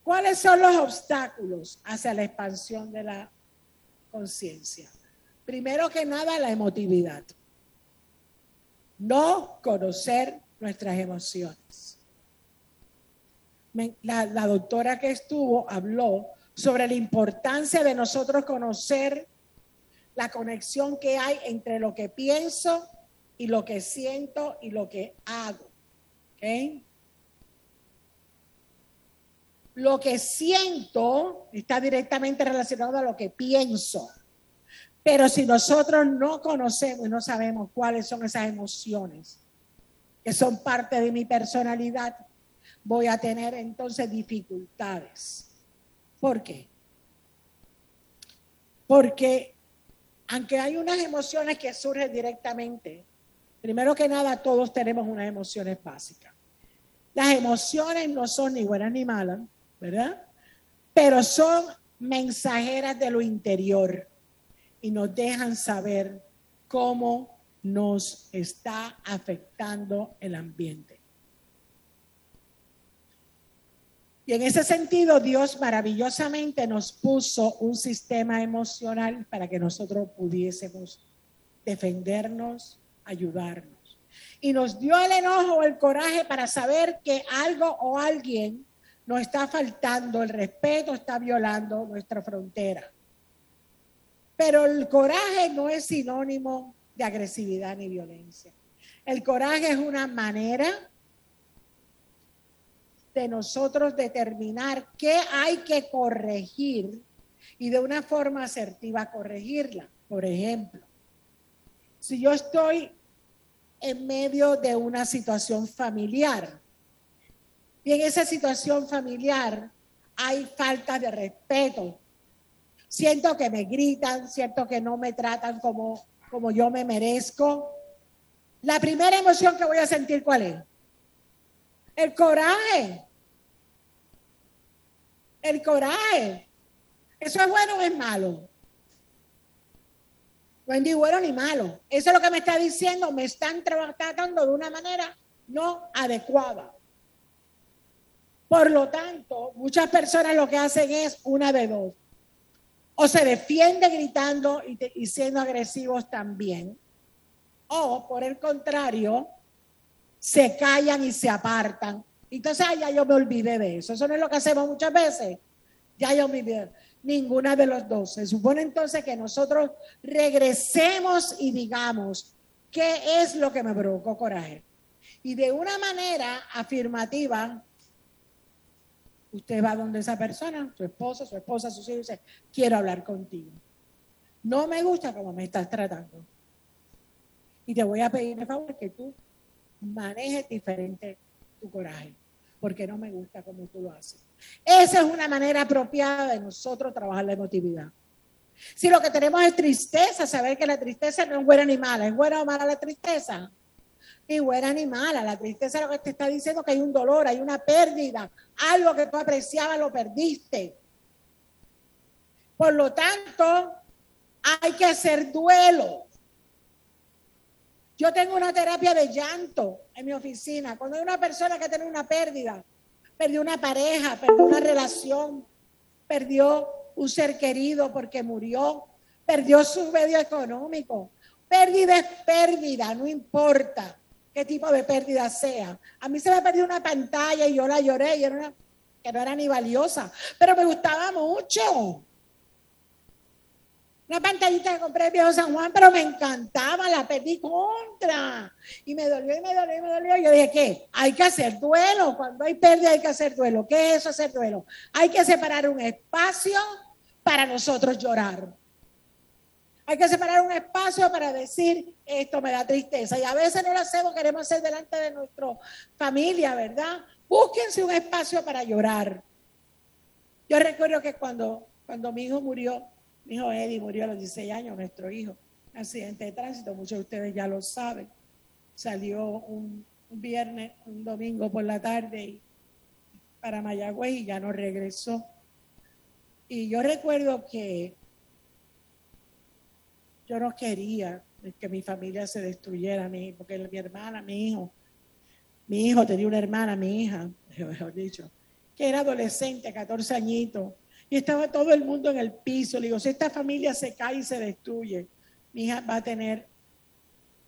¿Cuáles son los obstáculos hacia la expansión de la conciencia? Primero que nada, la emotividad. No conocer nuestras emociones. La, doctora que estuvo habló sobre la importancia de nosotros conocer la conexión que hay entre lo que pienso y lo que siento y lo que hago. ¿okay? Lo que siento está directamente relacionado a lo que pienso. Pero si nosotros no conocemos y no sabemos cuáles son esas emociones que son parte de mi personalidad, voy a tener entonces dificultades. ¿Por qué? Porque aunque hay unas emociones que surgen directamente, primero que nada todos tenemos unas emociones básicas. Las emociones no son ni buenas ni malas, ¿verdad? Pero son mensajeras de lo interior y nos dejan saber cómo nos está afectando el ambiente. Y en ese sentido, Dios maravillosamente nos puso un sistema emocional para que nosotros pudiésemos defendernos, ayudarnos. Y nos dio el enojo, el coraje para saber que algo o alguien nos está faltando el respeto, está violando nuestra frontera. Pero el coraje no es sinónimo de agresividad ni violencia. El coraje es una manera de nosotros determinar qué hay que corregir y de una forma asertiva corregirla. Por ejemplo, si yo estoy en medio de una situación familiar y en esa situación familiar hay falta de respeto, siento que me gritan, siento que no me tratan como, como yo me merezco, la primera emoción que voy a sentir, ¿cuál es? El coraje. El coraje. ¿Eso es bueno o es malo? No es ni bueno ni malo. Eso es lo que me está diciendo. Me están tratando de una manera no adecuada. Por lo tanto, muchas personas lo que hacen es una de dos. O se defiende gritando y, siendo agresivos también. O, por el contrario, se callan y se apartan. Entonces, ya yo me olvidé de eso. Eso no es lo que hacemos muchas veces. Ya yo me olvidé. Ninguna de los dos. Se supone entonces que nosotros regresemos y digamos, ¿qué es lo que me provocó coraje? Y de una manera afirmativa, usted va donde esa persona, su esposo, su esposa, sus hijos, dice, quiero hablar contigo. No me gusta cómo me estás tratando. Y te voy a pedir, por favor, que tú manejes diferente tu coraje, porque no me gusta como tú lo haces. Esa es una manera apropiada de nosotros trabajar la emotividad. Si lo que tenemos es tristeza, saber que la tristeza no es buena ni mala, es buena o mala la tristeza. Buena ni mala, la tristeza lo que te está diciendo que hay un dolor, hay una pérdida, algo que tú apreciabas lo perdiste. Por lo tanto, hay que hacer duelo. Yo tengo una terapia de llanto en mi oficina. Cuando hay una persona que tiene una pérdida, perdió una pareja, perdió una relación, perdió un ser querido porque murió, perdió su medio económico. Pérdida es pérdida, no importa qué tipo de pérdida sea. A mí se me perdió una pantalla y yo la lloré, y era que no era ni valiosa, pero me gustaba mucho. Una pantallita que compré en Viejo San Juan, pero me encantaba, la perdí contra. Y me dolió, y me dolió, y me dolió. Yo dije, ¿qué? Hay que hacer duelo. Cuando hay pérdida hay que hacer duelo. ¿Qué es eso, hacer duelo? Hay que separar un espacio para nosotros llorar. Hay que separar un espacio para decir, esto me da tristeza. Y a veces no lo hacemos, queremos hacer delante de nuestra familia, ¿verdad? Búsquense un espacio para llorar. Yo recuerdo que cuando, cuando mi hijo murió, mi hijo Eddie murió a los 16 años, nuestro hijo. Accidente de tránsito, muchos de ustedes ya lo saben. Salió un, viernes, un domingo por la tarde para Mayagüez y ya no regresó. Y yo recuerdo que yo no quería que mi familia se destruyera, porque mi hermana, mi hijo, mi hijo tenía una hermana, mi hija, mejor dicho, que era adolescente, 14 añitos, y estaba todo el mundo en el piso. Le digo, si esta familia se cae y se destruye, mi hija va a tener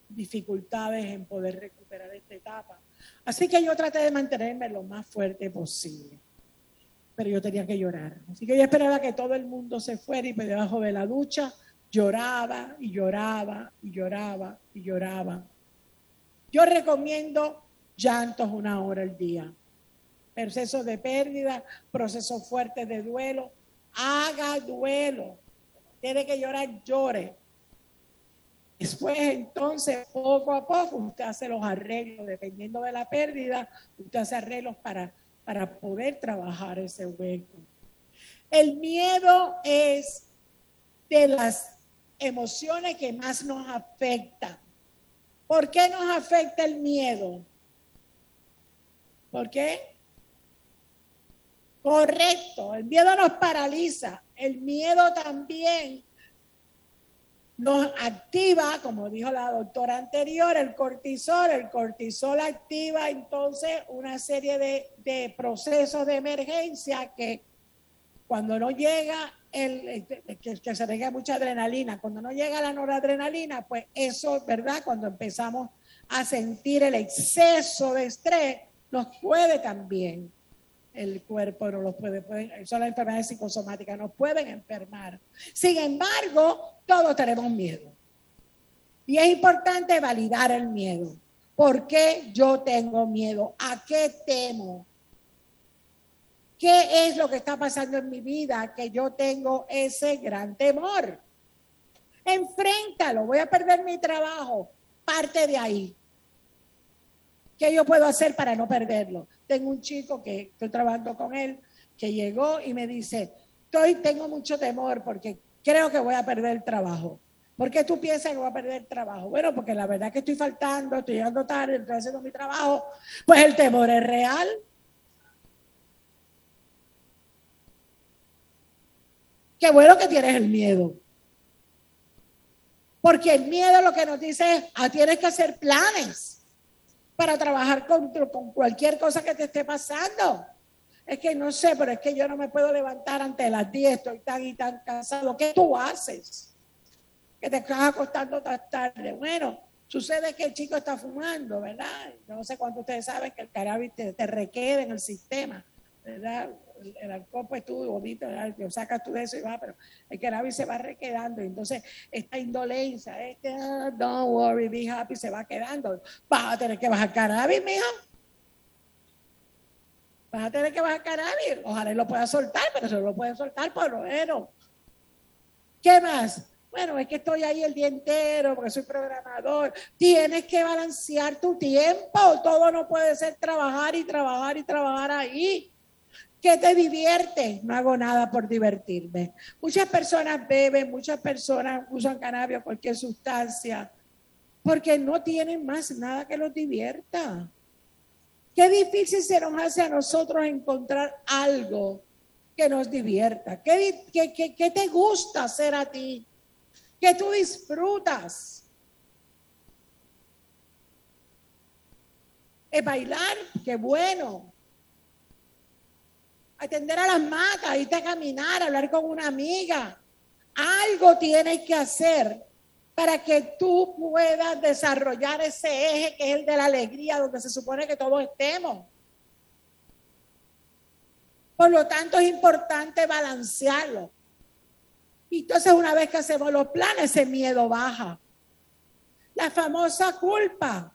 dificultades en poder recuperar esta etapa. Así que yo traté de mantenerme lo más fuerte posible. Pero yo tenía que llorar. Así que yo esperaba que todo el mundo se fuera y me debajo de la ducha lloraba y lloraba y lloraba y lloraba. Yo recomiendo llantos una hora al día procesos de pérdida, procesos fuertes de duelo. Haga duelo. Tiene que llorar, llore. Después, entonces, poco a poco, usted hace los arreglos, dependiendo de la pérdida, usted hace arreglos para, para poder trabajar ese hueco. El miedo es de las emociones que más nos afectan. ¿Por qué nos afecta el miedo? ¿Por qué? Correcto, el miedo nos paraliza, el miedo también nos activa, como dijo la doctora anterior, el cortisol, el cortisol activa entonces una serie de, procesos de emergencia que cuando no llega que, se tenga mucha adrenalina, cuando no llega la noradrenalina, pues eso, ¿verdad? Cuando empezamos a sentir el exceso de estrés, nos puede también el cuerpo no los puede, pueden, son las enfermedades psicosomáticas, nos pueden enfermar. Sin embargo, todos tenemos miedo. Y es importante validar el miedo. ¿Por qué yo tengo miedo? ¿A qué temo? ¿Qué es lo que está pasando en mi vida que yo tengo ese gran temor? Enfréntalo, voy a perder mi trabajo. Parte de ahí. ¿Qué yo puedo hacer para no perderlo? Tengo un chico que estoy trabajando con él, que llegó y me dice, estoy, tengo mucho temor porque creo que voy a perder el trabajo. ¿Por qué tú piensas que voy a perder el trabajo? Bueno, porque la verdad es que estoy faltando, estoy llegando tarde, estoy haciendo mi trabajo. Pues el temor es real. Qué bueno que tienes el miedo. Porque el miedo lo que nos dice es, ah, tienes que hacer planes para trabajar con, con cualquier cosa que te esté pasando. Es que no sé, pero es que yo no me puedo levantar ante las 10, estoy tan y tan cansado. ¿Qué tú haces? Que te estás acostando tan tarde. Bueno, sucede que el chico está fumando, ¿verdad? No sé cuánto ustedes saben que el cannabis te, te en el sistema, ¿verdad? el, alcohol, pues tú bonito, lo sacas tú de eso y va, pero el cannabis se va requedando. Entonces, esta indolencia, este, ah, don't worry, be happy, se va quedando. Vas a tener que bajar cannabis, mija. Vas a tener que bajar cannabis. Ojalá lo pueda soltar, pero se lo puede soltar por lo menos. ¿Qué más? Bueno, es que estoy ahí el día entero porque soy programador. Tienes que balancear tu tiempo. Todo no puede ser trabajar y trabajar y trabajar ahí. ¿Qué te divierte? No hago nada por divertirme. Muchas personas beben, muchas personas usan cannabis o cualquier sustancia porque no tienen más nada que los divierta. Qué difícil se nos hace a nosotros encontrar algo que nos divierta. ¿Qué, qué te gusta hacer a ti? ¿Qué tú disfrutas? ¿Es bailar? Qué bueno atender a las matas, irte a caminar, hablar con una amiga. Algo tienes que hacer para que tú puedas desarrollar ese eje que es el de la alegría, donde se supone que todos estemos. Por lo tanto, es importante balancearlo. Y entonces, una vez que hacemos los planes, ese miedo baja. La famosa culpa.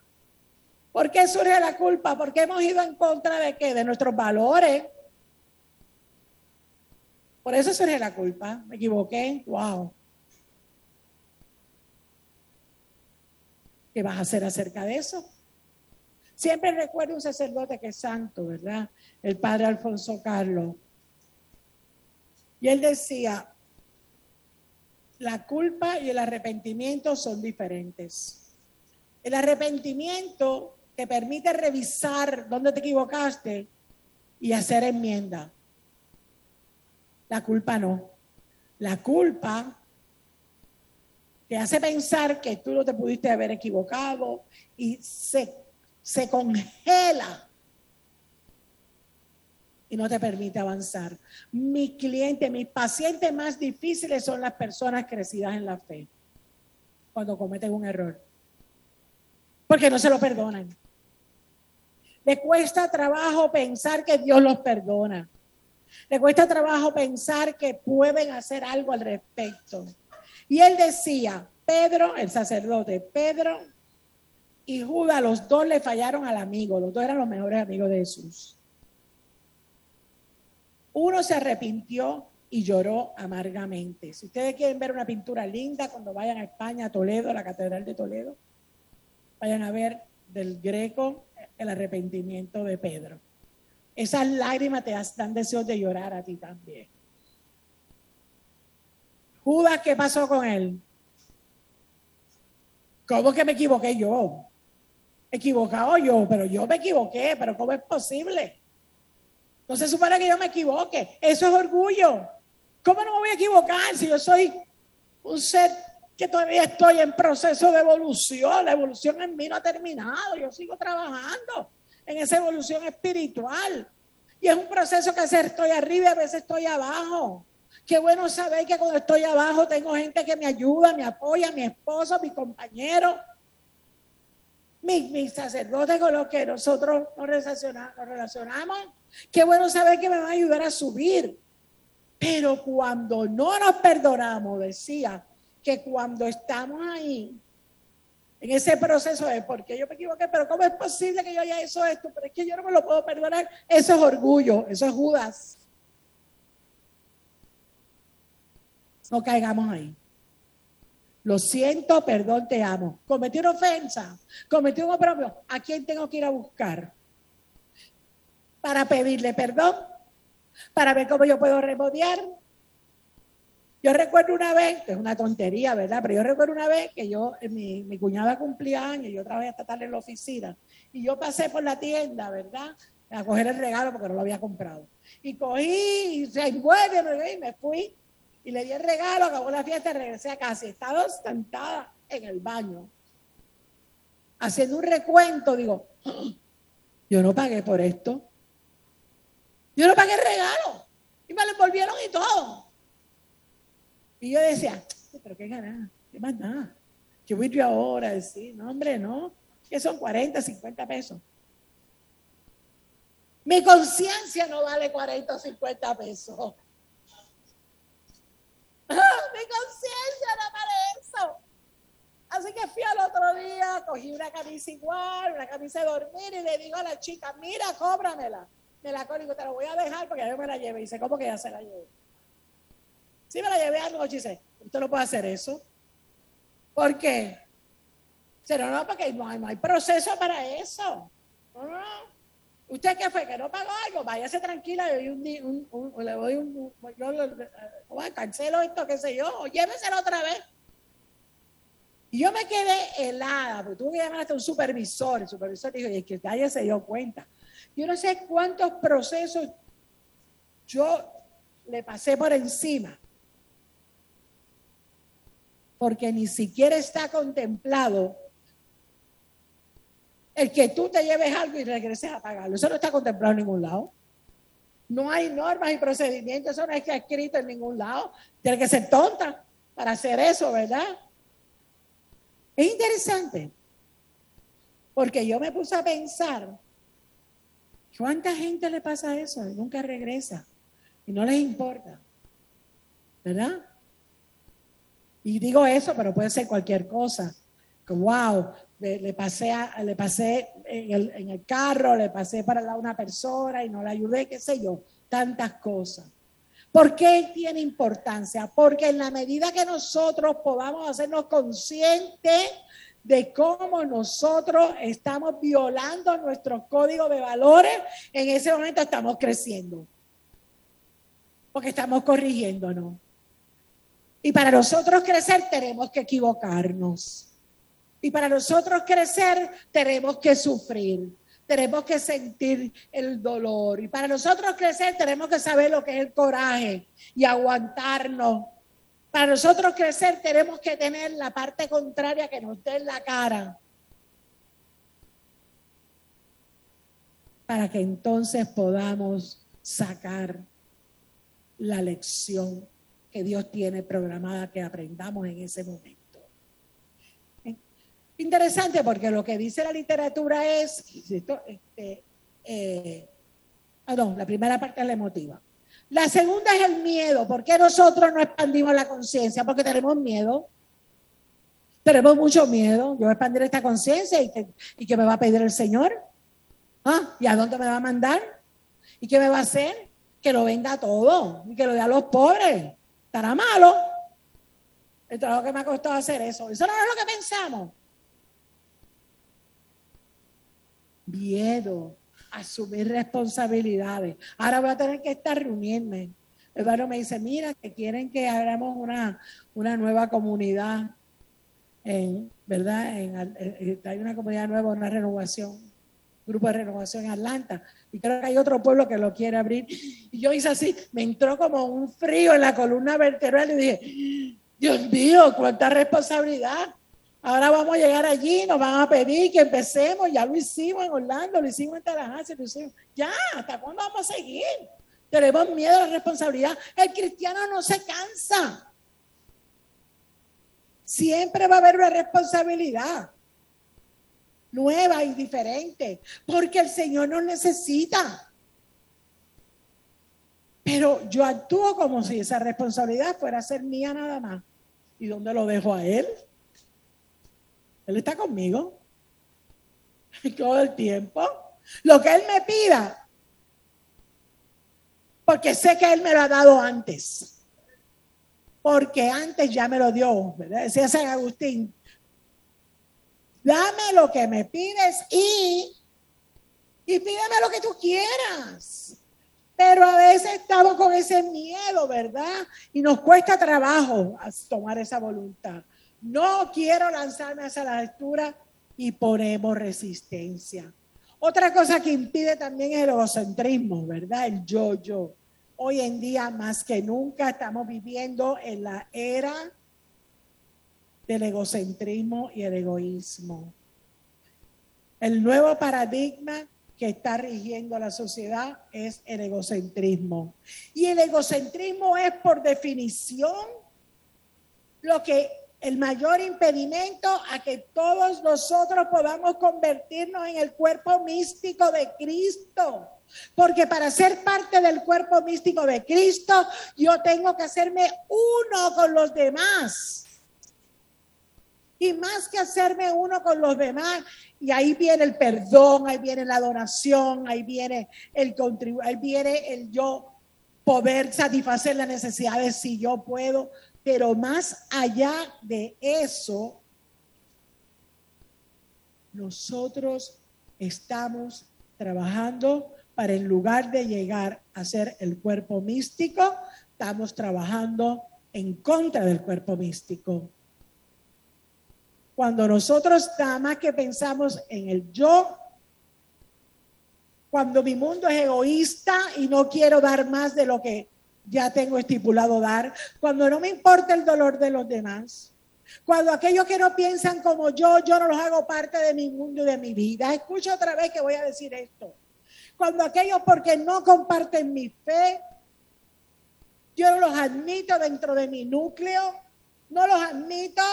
¿Por qué surge la culpa? Porque hemos ido en contra de qué? De nuestros valores por eso surge la culpa. Me equivoqué. Wow. ¿Qué vas a hacer acerca de eso? Siempre recuerdo un sacerdote que es santo, ¿verdad? El padre Alfonso Carlos. Y él decía, la culpa y el arrepentimiento son diferentes. El arrepentimiento te permite revisar dónde te equivocaste y hacer enmienda. La culpa no. La culpa te hace pensar que tú no te pudiste haber equivocado y se, se congela y no te permite avanzar. Mi cliente, mis pacientes más difíciles son las personas crecidas en la fe cuando cometen un error. Porque no se lo perdonan. Le cuesta trabajo pensar que Dios los perdona. Le cuesta trabajo pensar que pueden hacer algo al respecto. Y él decía, Pedro, el sacerdote, Pedro y Judas, los dos le fallaron al amigo, los dos eran los mejores amigos de Jesús. Uno se arrepintió y lloró amargamente. Si ustedes quieren ver una pintura linda cuando vayan a España, a Toledo, a la Catedral de Toledo, vayan a ver del Greco el arrepentimiento de Pedro. Esas lágrimas te dan deseos de llorar a ti también. Judas, ¿qué pasó con él? ¿Cómo que me equivoqué yo? Equivocado yo, pero yo me equivoqué, pero ¿cómo es posible? No se supone que yo me equivoque. Eso es orgullo. ¿Cómo no me voy a equivocar si yo soy un ser que todavía estoy en proceso de evolución? La evolución en mí no ha terminado. Yo sigo trabajando en esa evolución espiritual. Y es un proceso que a veces estoy arriba y a veces estoy abajo. Qué bueno saber que cuando estoy abajo tengo gente que me ayuda, me apoya, mi esposo, mi compañero. mis, mis sacerdotes con los que nosotros nos relaciona- nos relacionamos. Qué bueno saber que me van a ayudar a subir. Pero cuando no nos perdonamos, decía que cuando estamos ahí, en ese proceso de por qué yo me equivoqué, pero ¿cómo es posible que yo haya hecho esto? Pero es que yo no me lo puedo perdonar. Eso es orgullo, eso es Judas. No caigamos ahí. Lo siento, perdón, te amo. Cometí una ofensa, cometí un oprobio. ¿A quién tengo que ir a buscar? Para pedirle perdón, para ver cómo yo puedo remediar. Yo recuerdo una vez, que es una tontería, ¿verdad? Pero yo recuerdo una vez que yo, eh, mi, mi cuñada cumplía años, yo trabajé hasta tarde en la oficina, y yo pasé por la tienda, ¿verdad? A coger el regalo porque no lo había comprado. Y cogí, y se envuelve, y me fui, y le di el regalo, acabó la fiesta, regresé a casa. y Estaba sentada en el baño, haciendo un recuento, digo, "Ah, yo no pagué por esto. Yo no pagué el regalo. Y me lo envolvieron y todo. Y yo decía, pero qué ganas, qué más nada. Yo voy yo ahora decir, no, hombre, no, que son 40, 50 pesos. Mi conciencia no vale 40 o 50 pesos. Mi conciencia no vale eso. Así que fui al otro día, cogí una camisa igual, una camisa de dormir y le digo a la chica, mira, cóbramela. Me la cobro y digo, te la voy a dejar porque yo me la llevé. Y dice, ¿cómo que ya se la llevé? Sí, me la llevé anoche y dice, usted no puede hacer eso. ¿Por qué? Dice, no, no, porque no hay, no hay proceso para eso. No, no, no. ¿Usted qué fue? ¿Que no pagó algo? Váyase tranquila, un, un, le doy un, yo cancelo esto, qué sé yo, o lléveselo otra vez. Y yo me quedé helada, porque tuve que llamar hasta un supervisor. El supervisor dijo, y es que nadie se dio cuenta. Yo no sé cuántos procesos yo le pasé por encima. Porque ni siquiera está contemplado el que tú te lleves algo y regreses a pagarlo. Eso no está contemplado en ningún lado. No hay normas y procedimientos, eso no está escrito en ningún lado. Tiene que ser tonta para hacer eso, ¿verdad? Es interesante, porque yo me puse a pensar, ¿cuánta gente le pasa eso y nunca regresa? Y no les importa, ¿verdad? Y digo eso, pero puede ser cualquier cosa. Wow, le, le pasé, a- le pasé en el, en el carro, le pasé para la una persona y no la ayudé, qué sé yo, tantas cosas. ¿Por qué tiene importancia? Porque en la medida que nosotros podamos hacernos conscientes de cómo nosotros estamos violando nuestro código de valores, en ese momento estamos creciendo. Porque estamos corrigiéndonos. Y para nosotros crecer tenemos que equivocarnos. Y para nosotros crecer tenemos que sufrir, tenemos que sentir el dolor. Y para nosotros crecer tenemos que saber lo que es el coraje y aguantarnos. Para nosotros crecer tenemos que tener la parte contraria que nos dé en la cara. Para que entonces podamos sacar la lección que Dios tiene programada que aprendamos en ese momento. Interesante porque lo que dice la literatura es, este, eh, ah, no, la primera parte es la emotiva. La segunda es el miedo. ¿Por qué nosotros no expandimos la conciencia? Porque tenemos miedo. Tenemos mucho miedo. Yo voy a expandir esta conciencia y, que- y qué me va a pedir el Señor. ¿Ah? ¿Y a dónde me va a mandar? ¿Y qué me va a hacer? Que lo venga todo y que lo dé a los pobres. Estará malo. El trabajo que me ha costado hacer eso. Eso no es lo que pensamos. Miedo, asumir responsabilidades. Ahora voy a tener que estar reunirme. El hermano me dice, mira, que quieren que hagamos una, una nueva comunidad, en, ¿verdad? En, eh, hay una comunidad nueva, una renovación, grupo de renovación en Atlanta. Y creo que hay otro pueblo que lo quiere abrir. Y yo hice así, me entró como un frío en la columna vertebral y dije, Dios mío, cuánta responsabilidad. Ahora vamos a llegar allí, nos van a pedir que empecemos, ya lo hicimos en Orlando, lo hicimos en Tallahassee, lo hicimos. Ya, ¿hasta cuándo vamos a seguir? Tenemos miedo a la responsabilidad. El cristiano no se cansa. Siempre va a haber una responsabilidad. Nueva y diferente, porque el Señor nos necesita. Pero yo actúo como si esa responsabilidad fuera ser mía nada más. ¿Y dónde lo dejo a Él? Él está conmigo todo el tiempo. Lo que Él me pida, porque sé que Él me lo ha dado antes. Porque antes ya me lo dio, ¿verdad? Decía San Agustín, dame lo que me pides y, y pídeme lo que tú quieras. Pero a veces estamos con ese miedo, ¿verdad? Y nos cuesta trabajo tomar esa voluntad. No quiero lanzarme hacia la lectura y ponemos resistencia. Otra cosa que impide también es el egocentrismo, ¿verdad? El yo-yo. Hoy en día, más que nunca, estamos viviendo en la era del egocentrismo y el egoísmo. El nuevo paradigma que está rigiendo la sociedad es el egocentrismo. Y el egocentrismo es por definición lo que el mayor impedimento a que todos nosotros podamos convertirnos en el cuerpo místico de Cristo. Porque para ser parte del cuerpo místico de Cristo, yo tengo que hacerme uno con los demás. Y más que hacerme uno con los demás, y ahí viene el perdón, ahí viene la adoración, ahí viene el ahí viene el yo poder satisfacer las necesidades si yo puedo, pero más allá de eso, nosotros estamos trabajando para en lugar de llegar a ser el cuerpo místico, estamos trabajando en contra del cuerpo místico. Cuando nosotros nada más que pensamos en el yo, cuando mi mundo es egoísta y no quiero dar más de lo que ya tengo estipulado dar, cuando no me importa el dolor de los demás, cuando aquellos que no piensan como yo, yo no los hago parte de mi mundo y de mi vida. Escucha otra vez que voy a decir esto. Cuando aquellos porque no comparten mi fe, yo no los admito dentro de mi núcleo, no los admito,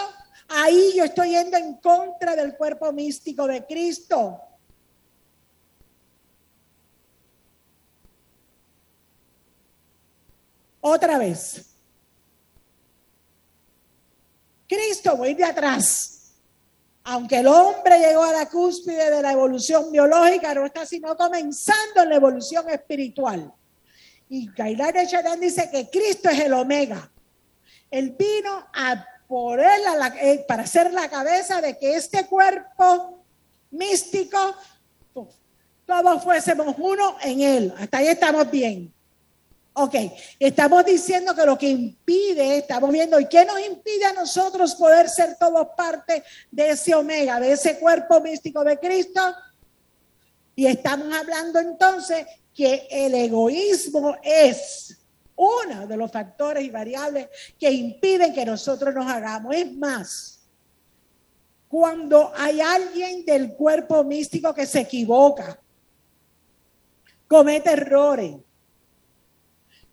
ahí yo estoy yendo en contra del cuerpo místico de Cristo. Otra vez. Cristo, voy de atrás. Aunque el hombre llegó a la cúspide de la evolución biológica, no está sino comenzando en la evolución espiritual. Y Gailar de Charán dice que Cristo es el omega. Él vino a ponerla eh, para ser la cabeza de que este cuerpo místico, todos fuésemos uno en él. Hasta ahí estamos bien. Ok, estamos diciendo que lo que impide, estamos viendo, ¿y qué nos impide a nosotros poder ser todos parte de ese omega, de ese cuerpo místico de Cristo? Y estamos hablando entonces que el egoísmo es uno de los factores y variables que impiden que nosotros nos hagamos. Es más, cuando hay alguien del cuerpo místico que se equivoca, comete errores,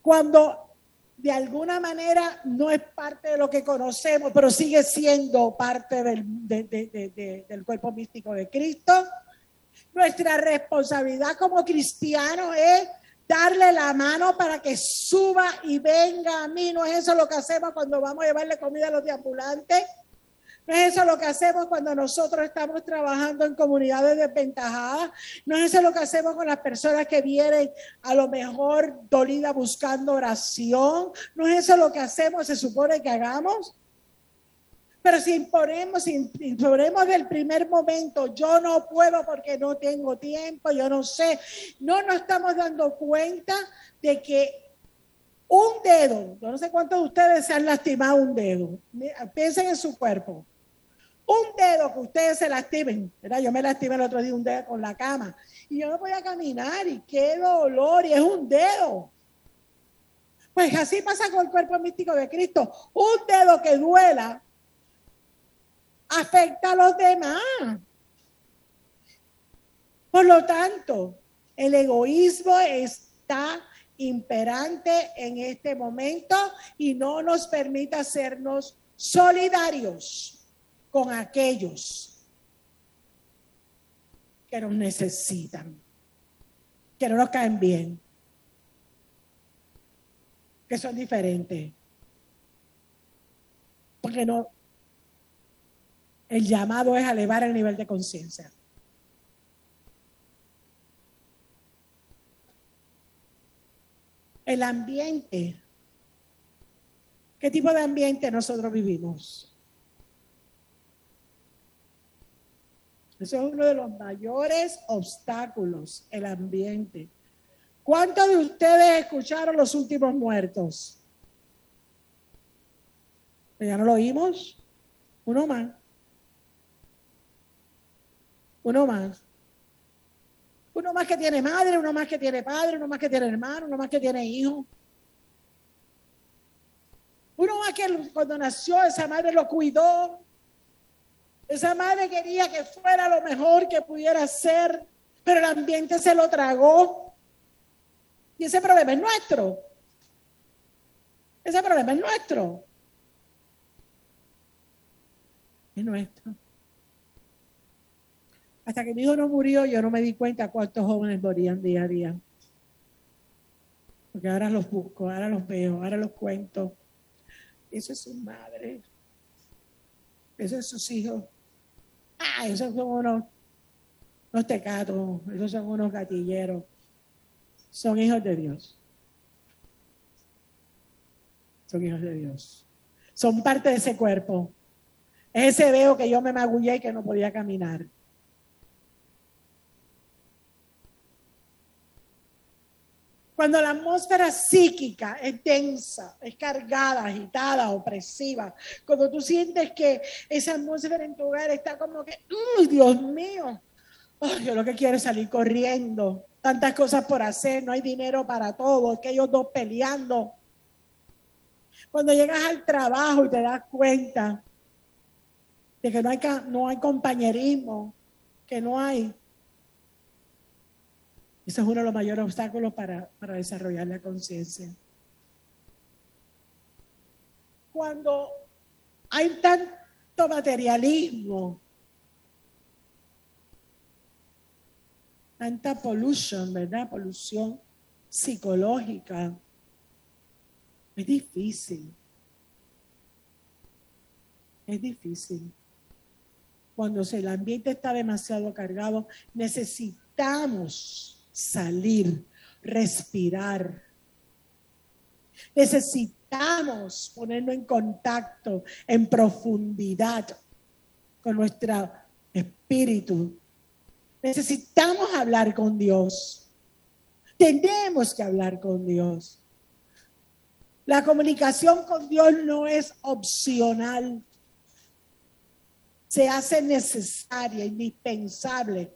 cuando de alguna manera no es parte de lo que conocemos, pero sigue siendo parte del, del cuerpo místico de Cristo. Nuestra responsabilidad como cristianos es darle la mano para que suba y venga a mí. No es eso lo que hacemos cuando vamos a llevarle comida a los deambulantes. No es eso lo que hacemos cuando nosotros estamos trabajando en comunidades desventajadas. No es eso lo que hacemos con las personas que vienen a lo mejor dolidas buscando oración. No es eso lo que hacemos, se supone que hagamos. Pero si imponemos, si imponemos del primer momento, yo no puedo porque no tengo tiempo, yo no sé, no nos estamos dando cuenta de que un dedo, yo no sé cuántos de ustedes se han lastimado un dedo, piensen en su cuerpo, un dedo que ustedes se lastimen, ¿verdad? Yo me lastimé el otro día un dedo con la cama y yo no podía caminar y qué dolor y es un dedo. Pues así pasa con el cuerpo místico de Cristo. Un dedo que duela afecta a los demás. Por lo tanto, el egoísmo está imperante en este momento y no nos permite hacernos solidarios con aquellos que nos necesitan, que no nos caen bien, que son diferentes. Porque no, el llamado es a elevar el nivel de conciencia. El ambiente. ¿Qué tipo de ambiente nosotros vivimos? Eso es uno de los mayores obstáculos, el ambiente. ¿Cuántos de ustedes escucharon los últimos muertos? ¿Ya no lo oímos? Uno más. Uno más. Uno más que tiene madre, uno más que tiene padre, uno más que tiene hermano, uno más que tiene hijo. Uno más que cuando nació esa madre lo cuidó. Esa madre quería que fuera lo mejor que pudiera ser, pero el ambiente se lo tragó. Y ese problema es nuestro. Ese problema es nuestro. Es nuestro. Hasta que mi hijo no murió, yo no me di cuenta cuántos jóvenes morían día a día. Porque ahora los busco, ahora los veo, ahora los cuento. Eso es su madre. Eso es sus hijos. Ah, esos son unos, unos tecatos, esos son unos gatilleros. Son hijos de Dios. Son hijos de Dios. Son parte de ese cuerpo. Es ese veo que yo me magullé y que no podía caminar. Cuando la atmósfera psíquica es densa, es cargada, agitada, opresiva, cuando tú sientes que esa atmósfera en tu hogar está como que, ¡uy, Dios mío! yo lo que quiero es salir corriendo, tantas cosas por hacer, no hay dinero para todo, aquellos dos peleando. Cuando llegas al trabajo y te das cuenta de que no hay, no hay compañerismo, que no hay ese es uno de los mayores obstáculos para, para desarrollar la conciencia. Cuando hay tanto materialismo, tanta pollution, ¿verdad? Polución psicológica, es difícil. Es difícil. Cuando el ambiente está demasiado cargado, necesitamos salir, respirar. Necesitamos ponernos en contacto, en profundidad con nuestro espíritu. Necesitamos hablar con Dios. Tenemos que hablar con Dios. La comunicación con Dios no es opcional. Se hace necesaria, indispensable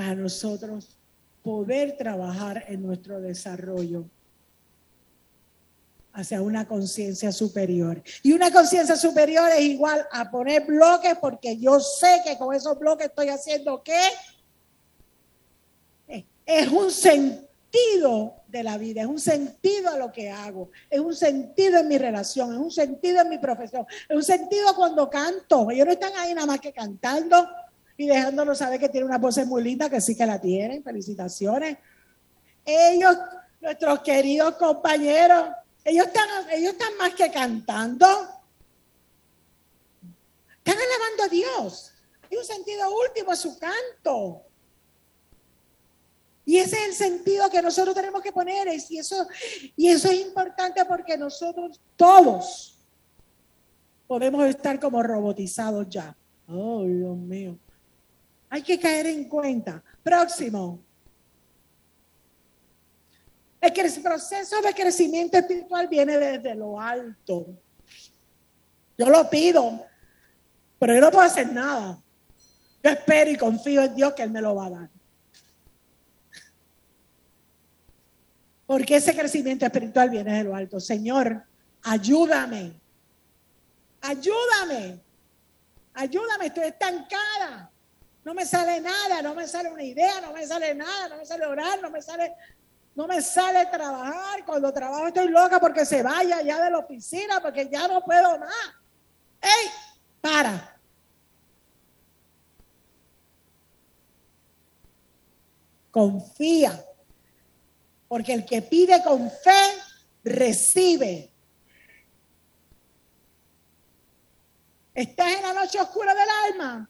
para nosotros poder trabajar en nuestro desarrollo hacia una conciencia superior. Y una conciencia superior es igual a poner bloques porque yo sé que con esos bloques estoy haciendo qué? Es un sentido de la vida, es un sentido a lo que hago, es un sentido en mi relación, es un sentido en mi profesión, es un sentido cuando canto. Ellos no están ahí nada más que cantando, y dejándonos saber que tiene una voz muy linda, que sí que la tienen. Felicitaciones. Ellos, nuestros queridos compañeros, ellos están, ellos están más que cantando. Están alabando a Dios. Hay un sentido último a su canto. Y ese es el sentido que nosotros tenemos que poner. Y eso, y eso es importante porque nosotros todos podemos estar como robotizados ya. Oh, Dios mío. Hay que caer en cuenta. Próximo. El proceso de crecimiento espiritual viene desde lo alto. Yo lo pido, pero yo no puedo hacer nada. Yo espero y confío en Dios que Él me lo va a dar. Porque ese crecimiento espiritual viene de lo alto. Señor, ayúdame. Ayúdame. Ayúdame, estoy estancada. No me sale nada, no me sale una idea, no me sale nada, no me sale orar, no me sale, no me sale trabajar. Cuando trabajo estoy loca porque se vaya ya de la oficina, porque ya no puedo más. ¡Ey! Para. confía. Porque el que pide con fe, recibe. Estás en la noche oscura del alma,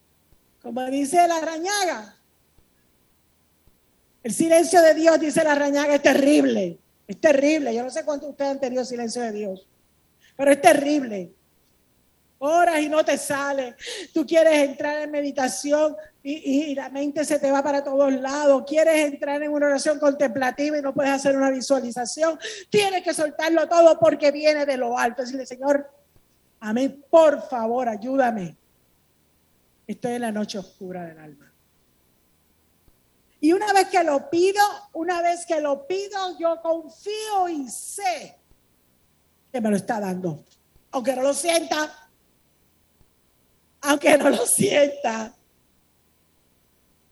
como dice la rañaga. El silencio de Dios, dice la rañaga, es terrible. Es terrible. Yo no sé cuántos de ustedes han tenido silencio de Dios, pero es terrible. Horas y no te sale. Tú quieres entrar en meditación y, y, la mente se te va para todos lados. Quieres entrar en una oración contemplativa y no puedes hacer una visualización. Tienes que soltarlo todo porque viene de lo alto. Decirle, Señor, a mí, por favor, ayúdame. Estoy en la noche oscura del alma. Y una vez que lo pido, una vez que lo pido, yo confío y sé que me lo está dando. Aunque no lo sienta, aunque no lo sienta,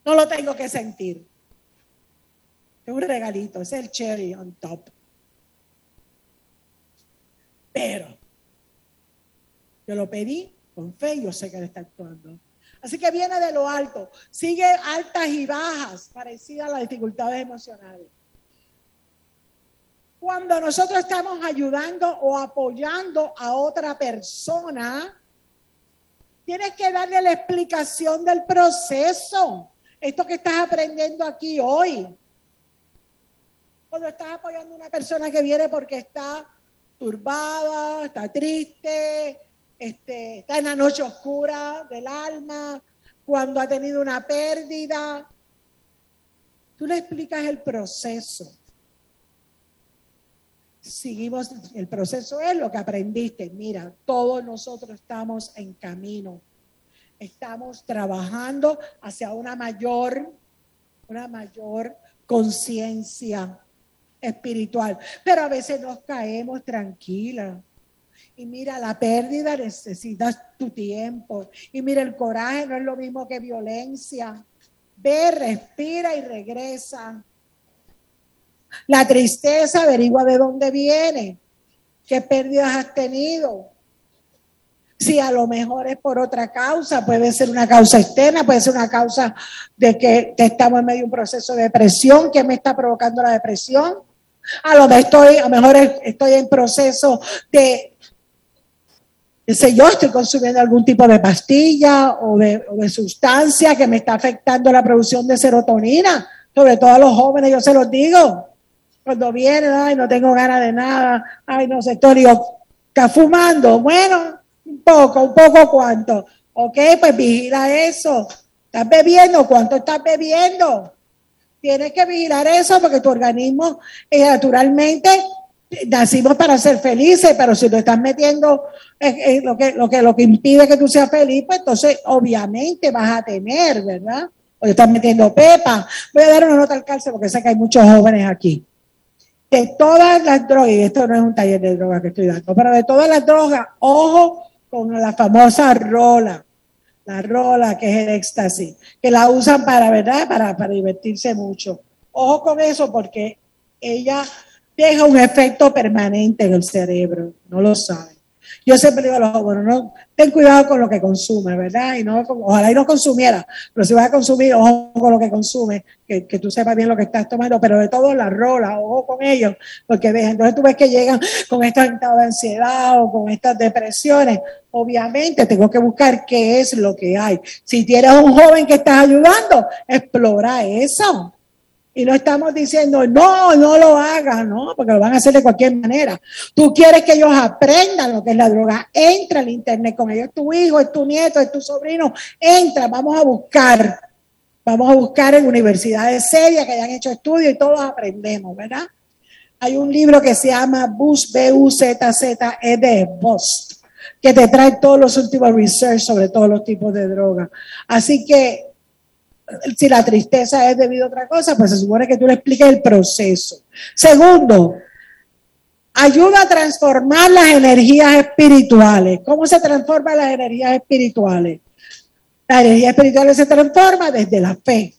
no lo tengo que sentir. Es un regalito, es el cherry on top. Pero yo lo pedí con fe y yo sé que él está actuando. Así que viene de lo alto, sigue altas y bajas, parecidas a las dificultades emocionales. Cuando nosotros estamos ayudando o apoyando a otra persona, tienes que darle la explicación del proceso. Esto que estás aprendiendo aquí hoy. Cuando estás apoyando a una persona que viene porque está turbada, está triste, este, está en la noche oscura del alma, cuando ha tenido una pérdida. Tú le explicas el proceso. Seguimos, el proceso es lo que aprendiste. Mira, todos nosotros estamos en camino. Estamos trabajando hacia una mayor, una mayor conciencia espiritual. Pero a veces nos caemos tranquilas y mira, la pérdida necesitas tu tiempo. Y mira, el coraje no es lo mismo que violencia. Ve, respira y regresa. La tristeza, averigua de dónde viene. ¿Qué pérdidas has tenido? Si a lo mejor es por otra causa, puede ser una causa externa, puede ser una causa de que estamos en medio de un proceso de depresión. ¿Qué me está provocando la depresión? A lo mejor estoy en proceso de Dice, yo estoy consumiendo algún tipo de pastilla o de, sustancia que me está afectando la producción de serotonina, sobre todo a los jóvenes, yo se los digo. Cuando vienen, ay, no tengo ganas de nada, ay, no sé, estoy, digo, ¿está fumando? Bueno, un poco, un poco cuánto. Ok, pues vigila eso. ¿Estás bebiendo? ¿Cuánto estás bebiendo? Tienes que vigilar eso porque tu organismo eh, naturalmente nacimos para ser felices, pero si lo estás metiendo en, lo, que, lo, que, lo que impide que tú seas feliz, pues entonces obviamente vas a tener, ¿verdad? O te estás metiendo pepa. Voy a dar una nota al cárcel porque sé que hay muchos jóvenes aquí. De todas las drogas, y esto no es un taller de drogas que estoy dando, pero de todas las drogas, ojo con la famosa rola, la rola que es el éxtasis, que la usan para, ¿verdad? Para, para divertirse mucho. Ojo con eso porque ella deja un efecto permanente en el cerebro, no lo saben. Yo siempre digo a los jóvenes, no, ten cuidado con lo que consume, ¿verdad? Y no, ojalá y no consumiera, pero si vas a consumir, ojo con lo que consume, que, que tú sepas bien lo que estás tomando, pero de todo la rola, ojo con ellos, porque ves, entonces tú ves que llegan con estos estados de ansiedad o con estas depresiones. Obviamente tengo que buscar qué es lo que hay. Si tienes un joven que estás ayudando, explora eso. Y no estamos diciendo, no, no lo hagan, no, porque lo van a hacer de cualquier manera. Tú quieres que ellos aprendan lo que es la droga. Entra al internet con ellos. Es tu hijo, es tu nieto, es tu sobrino. Entra, vamos a buscar. Vamos a buscar en universidades serias que hayan hecho estudios y todos aprendemos, ¿verdad? Hay un libro que se llama Bus, B-U-Z-Z-E de Bost, que te trae todos los últimos research sobre todos los tipos de droga. Así que si la tristeza es debido a otra cosa, pues se supone que tú le expliques el proceso. Segundo, ayuda a transformar las energías espirituales. ¿Cómo se transforman las energías espirituales? La energía espiritual se transforma desde la fe.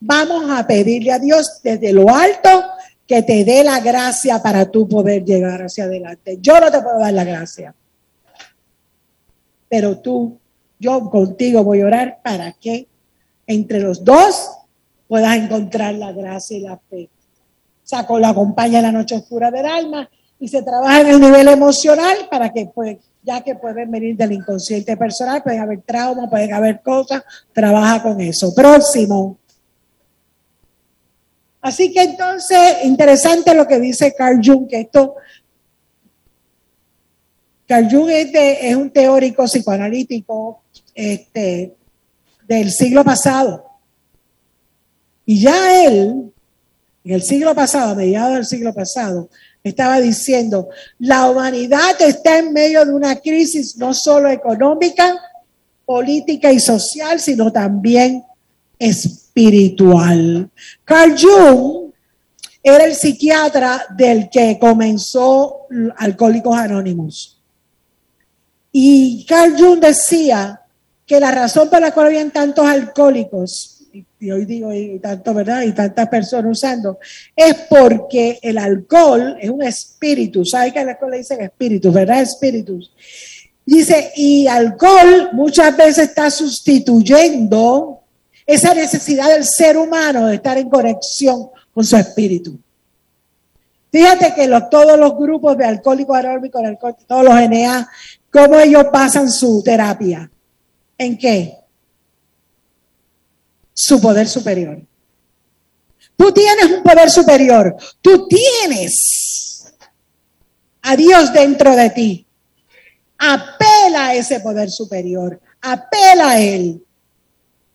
Vamos a pedirle a Dios desde lo alto que te dé la gracia para tú poder llegar hacia adelante. Yo no te puedo dar la gracia. Pero tú, yo contigo voy a orar para que entre los dos puedas encontrar la gracia y la fe. O la acompaña la noche oscura del alma y se trabaja en el nivel emocional para que, pues, ya que pueden venir del inconsciente personal, pueden haber trauma, pueden haber cosas, trabaja con eso. Próximo. Así que entonces, interesante lo que dice Carl Jung, que esto, Carl Jung es, es un teórico psicoanalítico este, del siglo pasado. Y ya él, en el siglo pasado, a mediados del siglo pasado, estaba diciendo, la humanidad está en medio de una crisis no solo económica, política y social, sino también espiritual. Carl Jung era el psiquiatra del que comenzó Alcohólicos Anónimos. Y Carl Jung decía que la razón por la cual habían tantos alcohólicos y hoy digo, y tanto, ¿verdad? Y tantas personas usando, es porque el alcohol es un espíritu. ¿Sabes que el alcohol le dicen espíritu, verdad? Espíritus. Dice, y alcohol muchas veces está sustituyendo esa necesidad del ser humano de estar en conexión con su espíritu. Fíjate que todos los grupos de alcohólicos aeróbicos, todos los NA, cómo ellos pasan su terapia. ¿En qué? su poder superior. Tú tienes un poder superior. Tú tienes a Dios dentro de ti. Apela a ese poder superior. Apela a Él.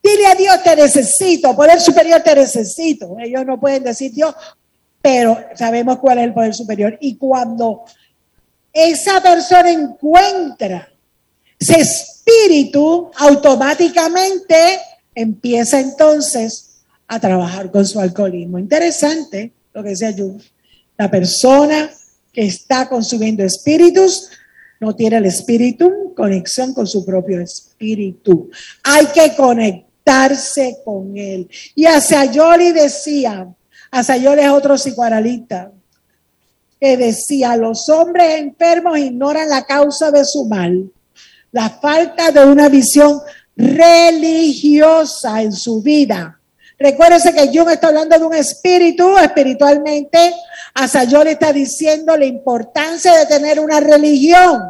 Dile a Dios, te necesito. Poder superior, te necesito. Ellos no pueden decir Dios, pero sabemos cuál es el poder superior. Y cuando esa persona encuentra ese espíritu, automáticamente empieza entonces a trabajar con su alcoholismo. Interesante lo que decía Jung. La persona que está consumiendo espíritus no tiene el espíritu conexión con su propio espíritu. Hay que conectarse con él. Y a Sayoli decía, a Sayoli es otro psicoanalista, que decía, los hombres enfermos ignoran la causa de su mal, la falta de una visión religiosa en su vida. Recuérdese que Jung está hablando de un espíritu espiritualmente. Asayol está diciendo la importancia de tener una religión.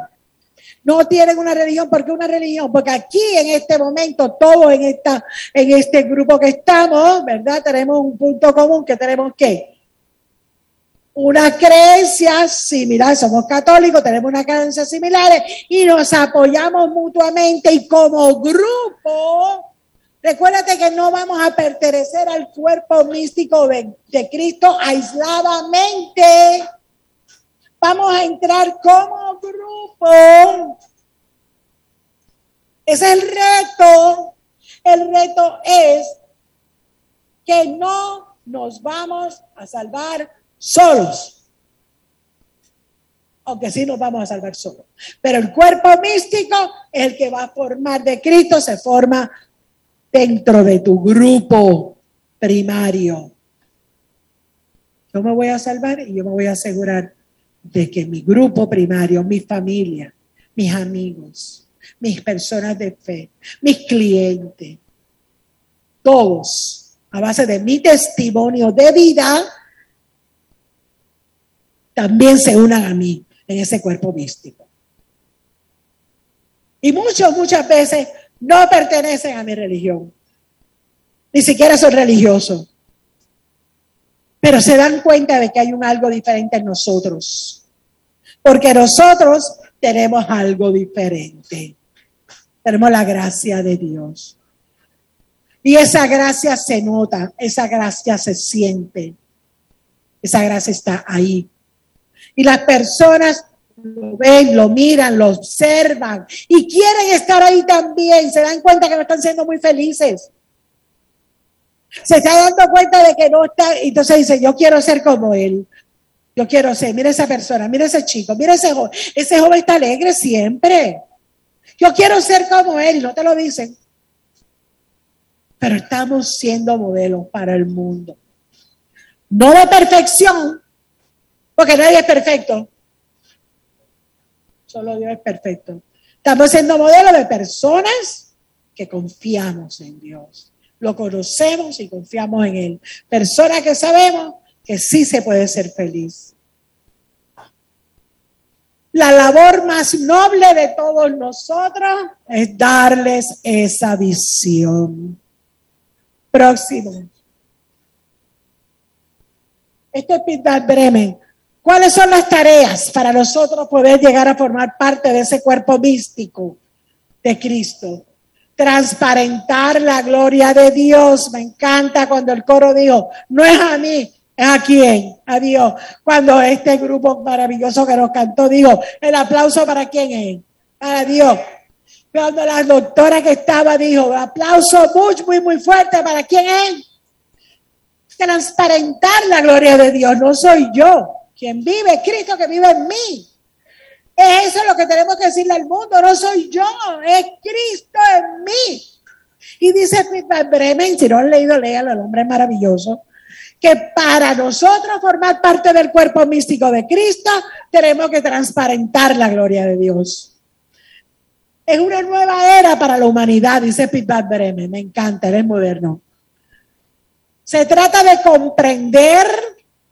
No tienen una religión, ¿por qué una religión? Porque aquí en este momento, todos en, esta, en este grupo que estamos, ¿verdad? Tenemos un punto común que tenemos que unas creencias similares, somos católicos, tenemos unas creencias similares y nos apoyamos mutuamente y como grupo, recuérdate que no vamos a pertenecer al cuerpo místico de, Cristo aisladamente, vamos a entrar como grupo. Es el reto. El reto es que no nos vamos a salvar solos. Aunque sí nos vamos a salvar solos. Pero el cuerpo místico el que va a formar de Cristo, se forma dentro de tu grupo primario. Yo me voy a salvar y yo me voy a asegurar de que mi grupo primario, mi familia, mis amigos, mis personas de fe, mis clientes, todos, a base de mi testimonio de vida, también se unan a mí en ese cuerpo místico. Y muchos, muchas veces no pertenecen a mi religión. Ni siquiera son religiosos. Pero se dan cuenta de que hay un algo diferente en nosotros. Porque nosotros tenemos algo diferente. Tenemos la gracia de Dios. Y esa gracia se nota, esa gracia se siente. Esa gracia está ahí. Y las personas lo ven, lo miran, lo observan y quieren estar ahí también. Se dan cuenta que no están siendo muy felices. Se está dando cuenta de que no está. Entonces dice, yo quiero ser como él. Yo quiero ser, mira esa persona, mira ese chico, mira ese joven. Ese joven está alegre siempre. Yo quiero ser como él, no te lo dicen. Pero estamos siendo modelos para el mundo. No de perfección, porque nadie es perfecto. Solo Dios es perfecto. Estamos siendo modelo de personas que confiamos en Dios. lo conocemos y confiamos en Él. Personas que sabemos que sí se puede ser feliz. La labor más noble de todos nosotros es darles esa visión. Próximo. Este es Peter Bremen. ¿Cuáles son las tareas para nosotros poder llegar a formar parte de ese cuerpo místico de Cristo? Transparentar la gloria de Dios. Me encanta cuando el coro dijo, no es a mí, es a quién, a Dios. Cuando este grupo maravilloso que nos cantó dijo, el aplauso para quién es, para Dios. Cuando la doctora que estaba dijo, aplauso muy, muy, muy fuerte para quién es transparentar la gloria de Dios. No soy yo quien vive, Cristo que vive en mí. Es eso lo que tenemos que decirle al mundo. No soy yo, es Cristo en mí. Y dice Bremen, si no han leído, léalo, el hombre es maravilloso, que para nosotros formar parte del cuerpo místico de Cristo, tenemos que transparentar la gloria de Dios. Es una nueva era para la humanidad, dice Pittsburgh Bremen. Me encanta, él es moderno. Se trata de comprender,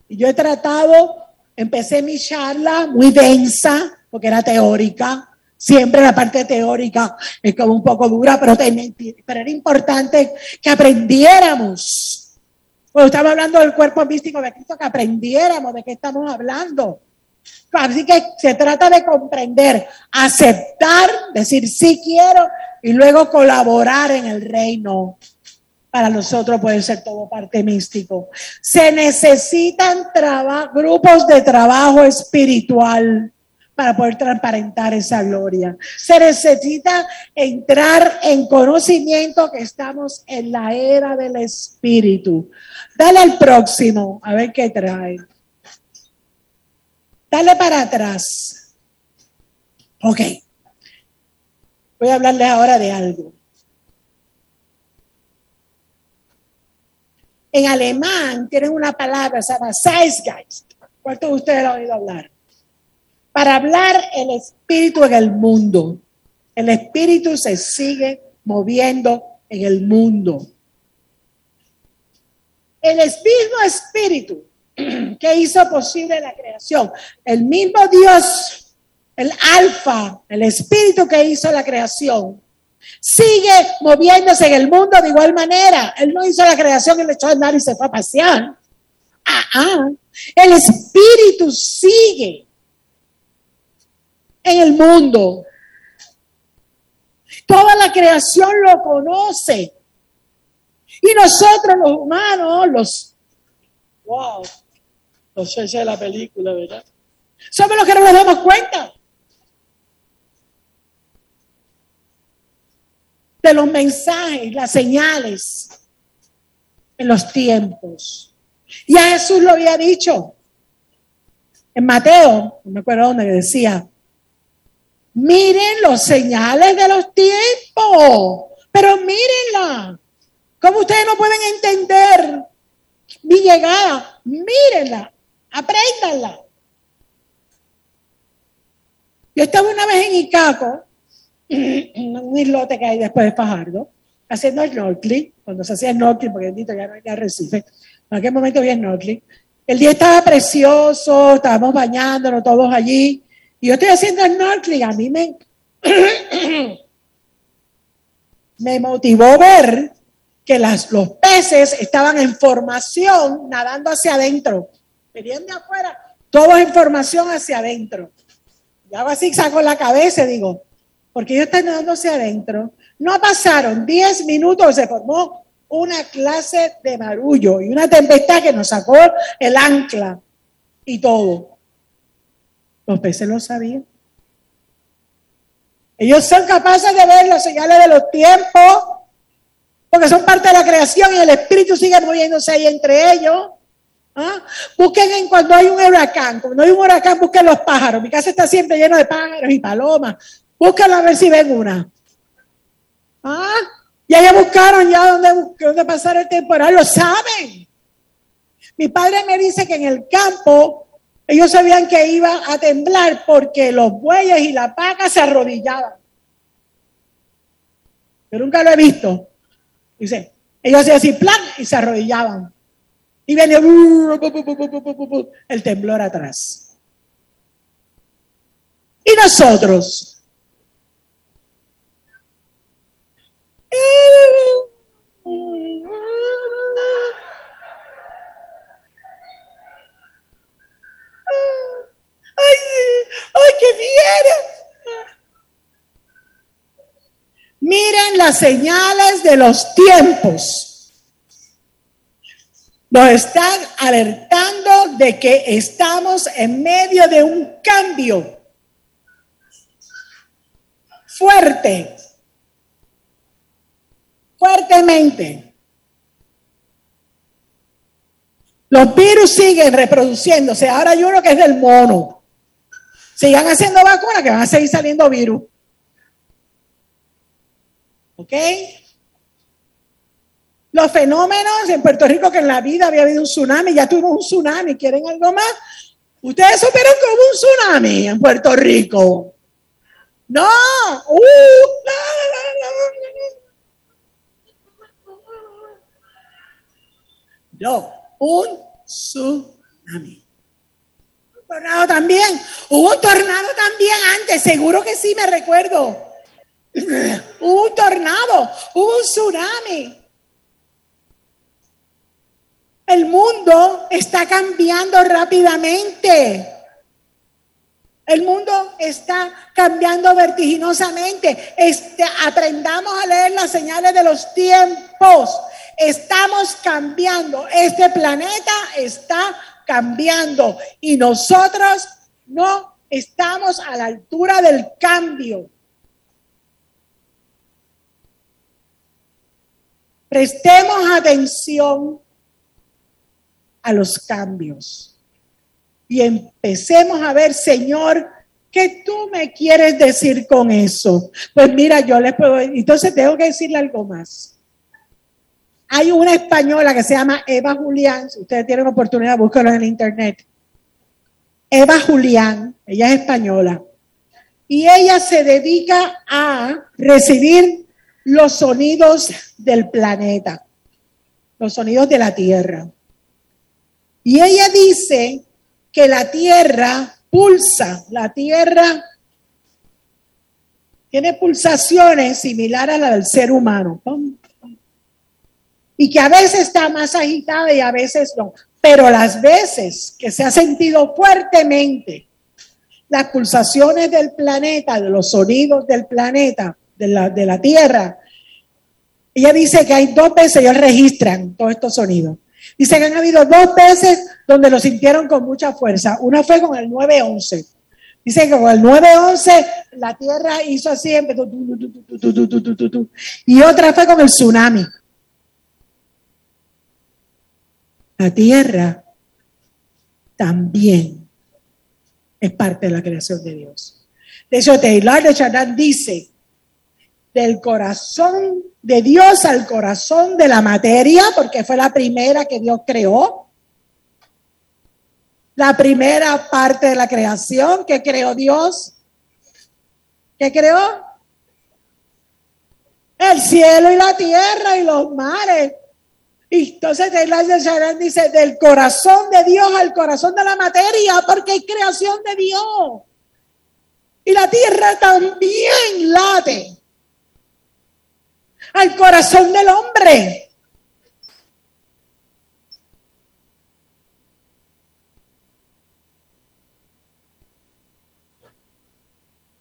y yo he tratado, empecé mi charla muy densa, porque era teórica, siempre la parte teórica es como un poco dura, pero, era importante que aprendiéramos. Cuando estamos hablando del cuerpo místico de Cristo, que aprendiéramos de qué estamos hablando. Así que se trata de comprender, aceptar, decir sí quiero y luego colaborar en el reino para nosotros puede ser todo parte místico. Se necesitan grupos de trabajo espiritual para poder transparentar esa gloria. Se necesita entrar en conocimiento que estamos en la era del espíritu. Dale al próximo, a ver qué trae. Dale para atrás. Ok. Voy a hablarles ahora de algo. En alemán tienen una palabra, se llama Zeitgeist. ¿Cuántos de ustedes han oído hablar? Para hablar el espíritu en el mundo. El espíritu se sigue moviendo en el mundo. El mismo espíritu que hizo posible la creación, el mismo Dios, el alfa, el espíritu que hizo la creación, sigue moviéndose en el mundo de igual manera. Él no hizo la creación le echó a andar y se fue a pasear. Ah, ah. El espíritu sigue en el mundo. Toda la creación lo conoce. Y nosotros los humanos, los... Wow. No sé si es la película, ¿verdad? Somos los que no nos damos cuenta. De los mensajes, las señales en los tiempos. Ya Jesús lo había dicho. En Mateo, no me acuerdo dónde decía, miren los señales de los tiempos, pero mírenla. ¿Cómo ustedes no pueden entender mi llegada? Mírenla, apréndanla. Yo estaba una vez en Icaco un islote que hay después de Fajardo, haciendo snorkeling, cuando se hacía snorkeling, porque bendito ya no hay arrecife, en aquel momento había snorkeling. El día estaba precioso, estábamos bañándonos todos allí, y yo estoy haciendo snorkeling, a mí me, me motivó ver que las, los peces estaban en formación nadando hacia adentro. Venían de afuera, todos en formación hacia adentro. Y hago así, saco la cabeza y digo, porque ellos están dándose adentro. No pasaron 10 minutos, se formó una clase de marullo y una tempestad que nos sacó el ancla y todo. Los peces lo sabían. Ellos son capaces de ver las señales de los tiempos, porque son parte de la creación y el espíritu sigue moviéndose ahí entre ellos. ¿Ah? Busquen en cuando hay un huracán, cuando hay un huracán, busquen los pájaros. Mi casa está siempre llena de pájaros y palomas. Búscalo a ver si ven una. Ah, ya ya buscaron ya dónde, dónde pasar el temporal, lo saben. Mi padre me dice que en el campo ellos sabían que iba a temblar porque los bueyes y la paca se arrodillaban. Yo nunca lo he visto. Dice, Ellos hacían así, plan, y se arrodillaban. Y venía el temblor atrás. Y nosotros. ¡Ay, ay, qué bien! Miren las señales de los tiempos. Nos están alertando de que estamos en medio de un cambio fuerte, fuertemente. Los virus siguen reproduciéndose. Ahora hay uno que es del mono. Sigan haciendo vacunas que van a seguir saliendo virus. ¿Ok? Los fenómenos en Puerto Rico que en la vida había habido un tsunami, ya tuvimos un tsunami, ¿quieren algo más? Ustedes supieron como un tsunami en Puerto Rico. No, uh, no, un tsunami. Un tornado también. Hubo un tornado también antes, seguro que sí me recuerdo. Hubo un tornado, hubo un tsunami. El mundo está cambiando rápidamente. El mundo está cambiando vertiginosamente. Este, aprendamos a leer las señales de los tiempos. Estamos cambiando. Este planeta está cambiando y nosotros no estamos a la altura del cambio. Prestemos atención a los cambios y empecemos a ver, Señor, ¿qué tú me quieres decir con eso? Pues mira, yo les puedo, entonces tengo que decirle algo más. Hay una española que se llama Eva Julián, si ustedes tienen oportunidad, búsquenlo en internet. Eva Julián, ella es española, y ella se dedica a recibir los sonidos del planeta, los sonidos de la Tierra. Y ella dice que la Tierra pulsa, la Tierra tiene pulsaciones similares a las del ser humano. Y que a veces está más agitada y a veces no. Pero las veces que se ha sentido fuertemente las pulsaciones del planeta, de los sonidos del planeta, de la, de la Tierra, ella dice que hay dos veces ellos registran todos estos sonidos. Dice que han habido dos veces donde lo sintieron con mucha fuerza. Una fue con el 911. Dice que con el 911 la tierra hizo así, y otra fue con el tsunami. La tierra también es parte de la creación de Dios. De hecho, Taylor de Chardin dice, del corazón de Dios al corazón de la materia, porque fue la primera que Dios creó. La primera parte de la creación que creó Dios. ¿Qué creó? El cielo y la tierra y los mares. Y entonces Sharon dice, del corazón de Dios al corazón de la materia, porque hay creación de Dios. Y la tierra también late al corazón del hombre.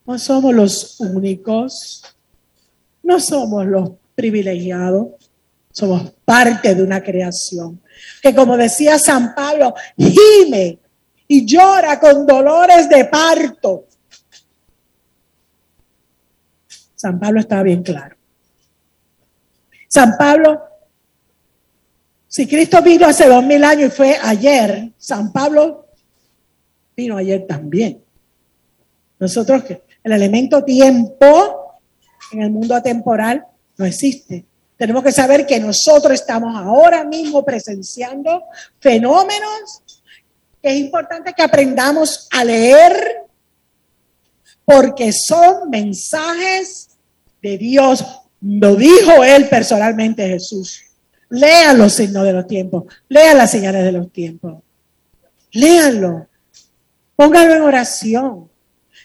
No somos los únicos, no somos los privilegiados, somos parte de una creación que como decía San Pablo, gime y llora con dolores de parto. San Pablo estaba bien claro. San Pablo, si Cristo vino hace dos mil años y fue ayer, San Pablo vino ayer también. Nosotros, el elemento tiempo en el mundo atemporal no existe. Tenemos que saber que nosotros estamos ahora mismo presenciando fenómenos que es importante que aprendamos a leer porque son mensajes de Dios lo dijo él personalmente Jesús. Lean los signos de los tiempos. Lean las señales de los tiempos. Léanlo. Pónganlo en oración.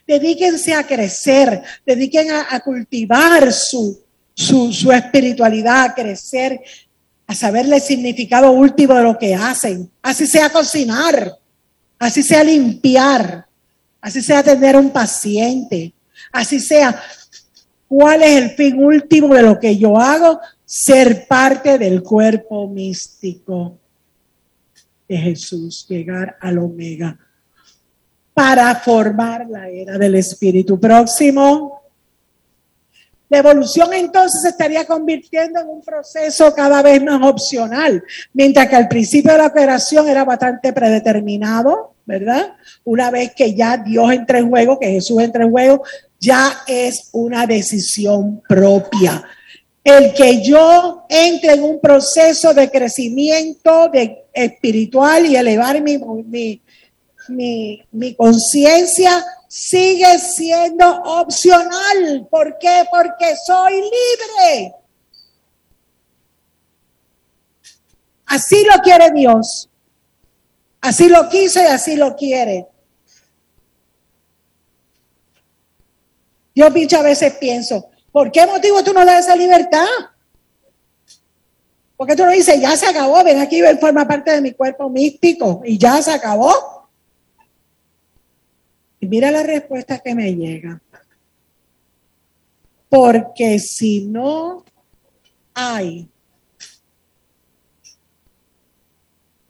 Dedíquense a crecer. Dediquen a, cultivar su, su, espiritualidad, a crecer, a saberle el significado último de lo que hacen. Así sea cocinar, así sea limpiar, así sea atender a un paciente, así sea cuál es el fin último de lo que yo hago, ser parte del cuerpo místico de Jesús, llegar al omega para formar la era del espíritu próximo. La evolución entonces se estaría convirtiendo en un proceso cada vez más opcional, mientras que al principio de la operación era bastante predeterminado, ¿verdad? Una vez que ya Dios entra en juego, que Jesús entra en juego, ya es una decisión propia. El que yo entre en un proceso de crecimiento de espiritual y elevar mi, mi, mi, mi conciencia sigue siendo opcional. ¿Por qué? Porque soy libre. Así lo quiere Dios. Así lo quiso y así lo quiere. Yo muchas veces pienso, ¿por qué motivo tú no le das esa libertad? Porque tú no dices, ya se acabó, ven aquí, ven, forma parte de mi cuerpo místico y ya se acabó. Y mira la respuesta que me llega. Porque si no hay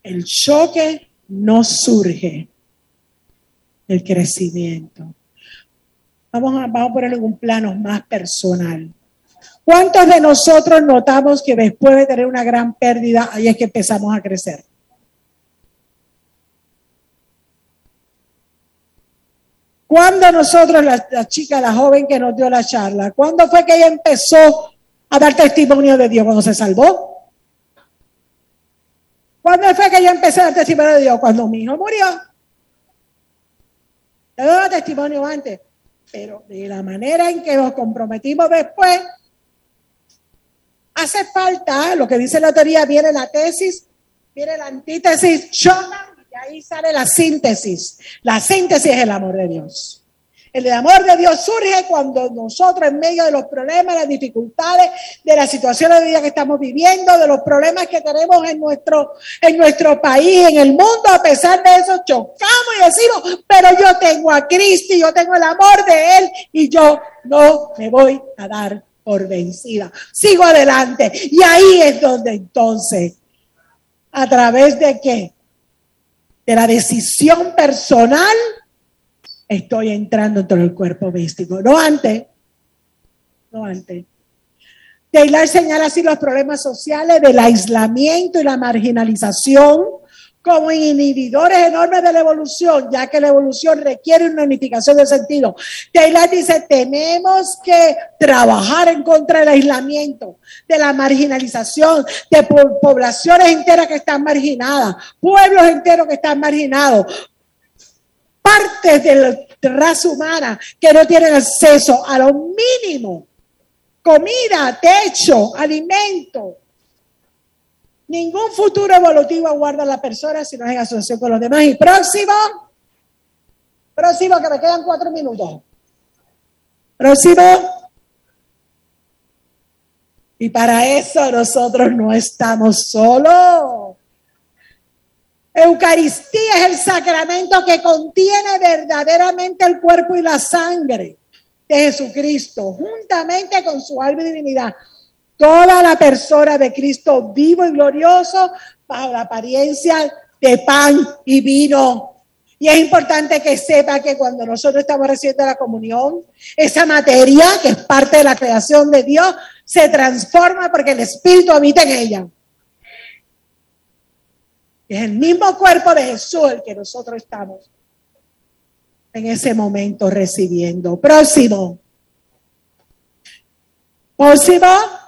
el choque, no surge el crecimiento. Vamos a, vamos a ponerlo en un plano más personal. ¿Cuántos de nosotros notamos que después de tener una gran pérdida, ahí es que empezamos a crecer? ¿Cuándo nosotros, la, chica, la joven que nos dio la charla, cuándo fue que ella empezó a dar testimonio de Dios cuando se salvó? ¿Cuándo fue que ella empezó a dar testimonio de Dios? Cuando mi hijo murió. Yo daba testimonio antes pero de la manera en que nos comprometimos después, hace falta, lo que dice la teoría, viene la tesis, viene la antítesis, chocan ahí sale la síntesis. La síntesis es el amor de Dios. El amor de Dios surge cuando nosotros, en medio de los problemas, las dificultades, de la situación de vida que estamos viviendo, de los problemas que tenemos en nuestro, en nuestro país, en el mundo, a pesar de eso, chocamos y decimos, pero yo tengo a Cristo y yo tengo el amor de Él y yo no me voy a dar por vencida. Sigo adelante. Y ahí es donde entonces, a través de qué? De la decisión personal, estoy entrando dentro del cuerpo místico. No antes, no antes. Taylor señala así los problemas sociales del aislamiento y la marginalización como inhibidores enormes de la evolución, ya que la evolución requiere una unificación de sentido. Taylor dice, tenemos que trabajar en contra del aislamiento, de la marginalización, de poblaciones enteras que están marginadas, pueblos enteros que están marginados, partes de la raza humana que no tienen acceso a lo mínimo, comida, techo, alimento. Ningún futuro evolutivo aguarda a la persona si no es en asociación con los demás. Y próximo, próximo, que me quedan cuatro minutos. Próximo. Y para eso nosotros no estamos solos. Eucaristía es el sacramento que contiene verdaderamente el cuerpo y la sangre de Jesucristo, juntamente con su alma y divinidad. Toda la persona de Cristo vivo y glorioso bajo la apariencia de pan y vino. Y es importante que sepa que cuando nosotros estamos recibiendo la comunión, esa materia, que es parte de la creación de Dios, se transforma porque el Espíritu habita en ella. Es el mismo cuerpo de Jesús el que nosotros estamos en ese momento recibiendo. Próximo. Próximo.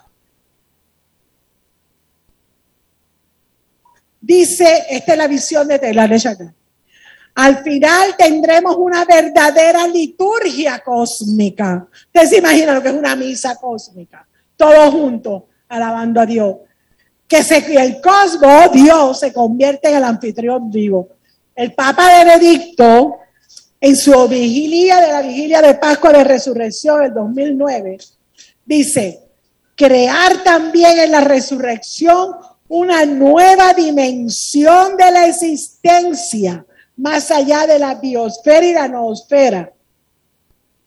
Dice, esta es la visión de de Al final tendremos una verdadera liturgia cósmica. Ustedes se imaginan lo que es una misa cósmica. Todos juntos, alabando a Dios que se, el cosmos, Dios, se convierte en el anfitrión vivo. El Papa Benedicto, en su vigilia de la vigilia de Pascua de Resurrección del 2009, dice, crear también en la resurrección una nueva dimensión de la existencia, más allá de la biosfera y la noosfera.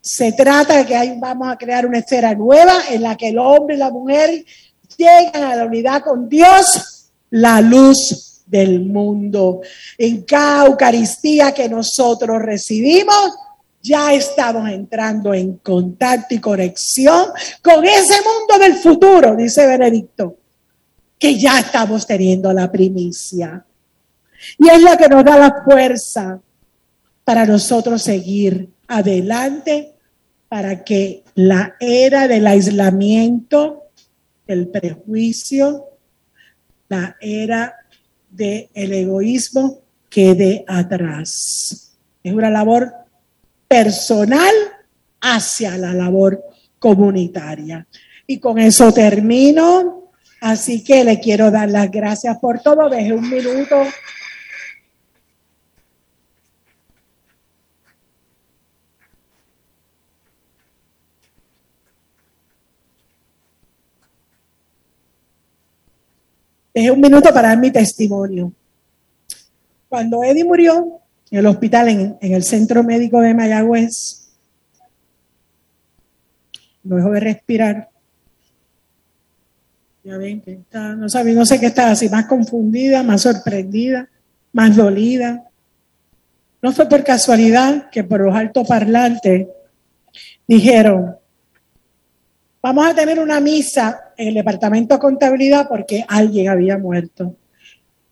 Se trata de que ahí vamos a crear una esfera nueva en la que el hombre y la mujer llegan a la unidad con Dios, la luz del mundo. En cada Eucaristía que nosotros recibimos, ya estamos entrando en contacto y conexión con ese mundo del futuro, dice Benedicto, que ya estamos teniendo la primicia. Y es la que nos da la fuerza para nosotros seguir adelante, para que la era del aislamiento, el prejuicio, la era del egoísmo quede atrás. Es una labor personal hacia la labor comunitaria. Y con eso termino. Así que le quiero dar las gracias por todo. Deje un minuto. Dejé un minuto para dar mi testimonio. Cuando Eddie murió, en el hospital, en, el centro médico de Mayagüez. Lo dejó de respirar. Ya ven que está, no, sabe, no sé qué está así, más confundida, más sorprendida, más dolida. No fue por casualidad que por los altoparlantes dijeron, vamos a tener una misa en el departamento de contabilidad porque alguien había muerto.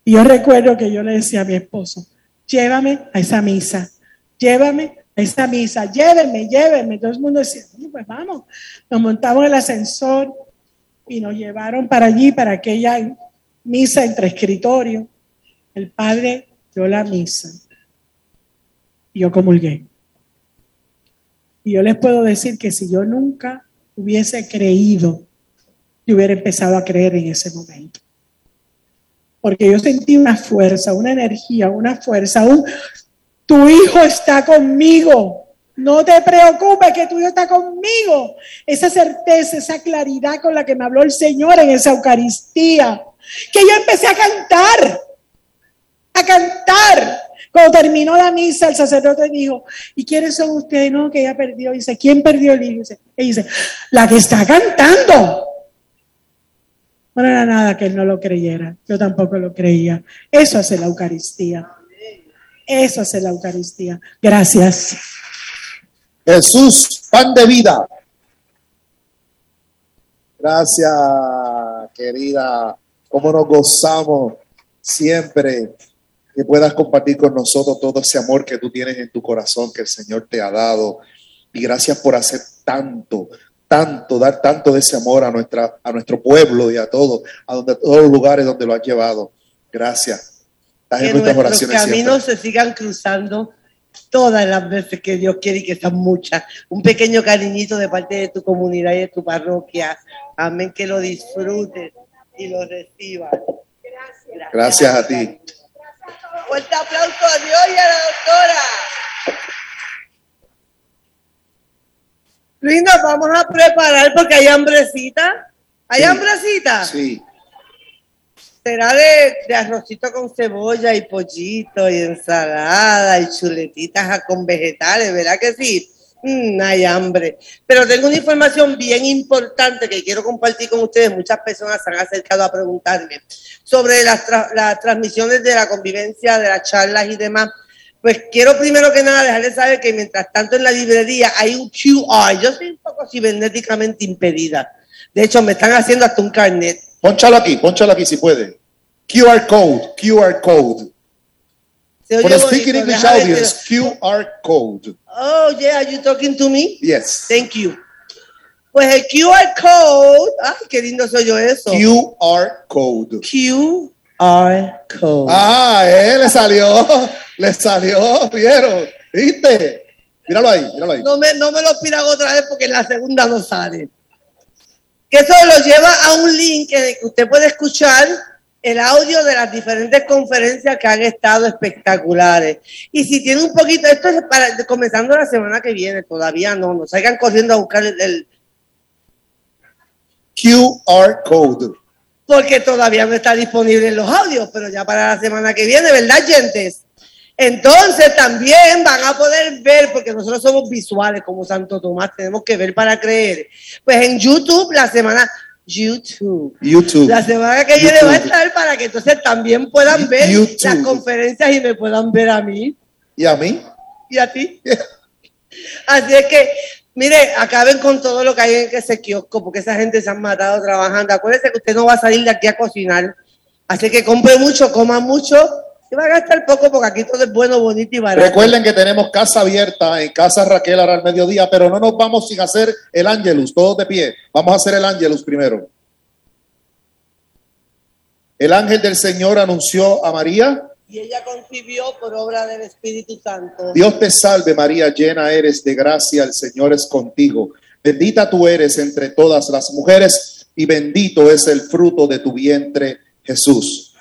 Y yo recuerdo que yo le decía a mi esposo, llévame a esa misa, llévame a esa misa, llévenme, llévenme. Todo el mundo decía, pues vamos, nos montamos en el ascensor y nos llevaron para allí, para aquella misa entre escritorios. El padre dio la misa yo comulgué. Y yo les puedo decir que si yo nunca hubiese creído, yo hubiera empezado a creer en ese momento porque yo sentí una fuerza, una energía, una fuerza, un, tu hijo está conmigo. No te preocupes que tu hijo está conmigo. Esa certeza, esa claridad con la que me habló el Señor en esa Eucaristía. Que yo empecé a cantar, a cantar. Cuando terminó la misa, el sacerdote dijo, ¿y quiénes son ustedes? No, que ella perdió. dice, ¿quién perdió el hijo? Y dice, la que está cantando. No era nada que él no lo creyera. Yo tampoco lo creía. Eso hace la Eucaristía. Eso hace la Eucaristía. Gracias. Jesús, pan de vida. Gracias, querida. Cómo nos gozamos siempre que puedas compartir con nosotros todo ese amor que tú tienes en tu corazón, que el Señor te ha dado. Y gracias por hacer tanto tanto, dar tanto de ese amor a, nuestra, a nuestro pueblo y a todo, a donde, todos los lugares donde lo has llevado. Gracias. que nuestros caminos se sigan cruzando todas las veces que Dios quiere y que son muchas. Un pequeño cariñito de parte de tu comunidad y de tu parroquia. Amén, que lo disfrutes y lo recibas. Gracias. Gracias a ti. Fuerte aplauso a Dios y a la doctora. Linda, vamos a preparar porque hay hambrecita. ¿Hay hambrecita? Sí. Será de, arrocito con cebolla y pollito y ensalada y chuletitas con vegetales, ¿verdad que sí? Mm, hay hambre. Pero tengo una información bien importante que quiero compartir con ustedes. Muchas personas se han acercado a preguntarme sobre las, las transmisiones de la convivencia, de las charlas y demás. Pues quiero primero que nada dejarles saber que mientras tanto en la librería hay un QR. Yo soy un poco cibernéticamente impedida. De hecho, me están haciendo hasta un carnet. Pónchalo aquí, pónchalo aquí si puede. QR code, QR code. For the speaking English audience, QR code. Oh, yeah, are you talking to me? Yes. Thank you. Pues el QR code, ay, qué lindo soy yo eso. QR code. QR code. Ah, él le salió. Le salió, ¿vieron? ¿Viste? Míralo ahí, míralo ahí. No me, no me lo pidan otra vez porque en la segunda no sale. Que eso lo lleva a un link que usted puede escuchar el audio de las diferentes conferencias que han estado espectaculares. Y si tiene un poquito, esto es para comenzando la semana que viene, todavía no, no salgan corriendo a buscar el, el- QR code. porque todavía no está disponible en los audios, pero ya para la semana que viene, ¿verdad, gentes? Entonces también van a poder ver, porque nosotros somos visuales como Santo Tomás, tenemos que ver para creer. Pues en YouTube la semana, YouTube. YouTube. La semana que viene YouTube. va a estar para que entonces también puedan ver YouTube. las conferencias y me puedan ver a mí ¿Y a mí? y a ti. Así es que, mire, acaben con todo lo que hay en ese kiosco, porque esa gente se han matado trabajando. Acuérdese que usted no va a salir de aquí a cocinar. Así que compre mucho, coma mucho y va a gastar poco, porque aquí todo es bueno, bonito y barato. Recuerden que tenemos casa abierta en Casa Raquel ahora al mediodía, pero no nos vamos sin hacer el Ángelus, todos de pie. Vamos a hacer el Ángelus primero. El ángel del Señor anunció a María, Y ella concibió por obra del Espíritu Santo. Dios te salve María, llena eres de gracia, el Señor es contigo. Bendita tú eres entre todas las mujeres y bendito es el fruto de tu vientre, Jesús.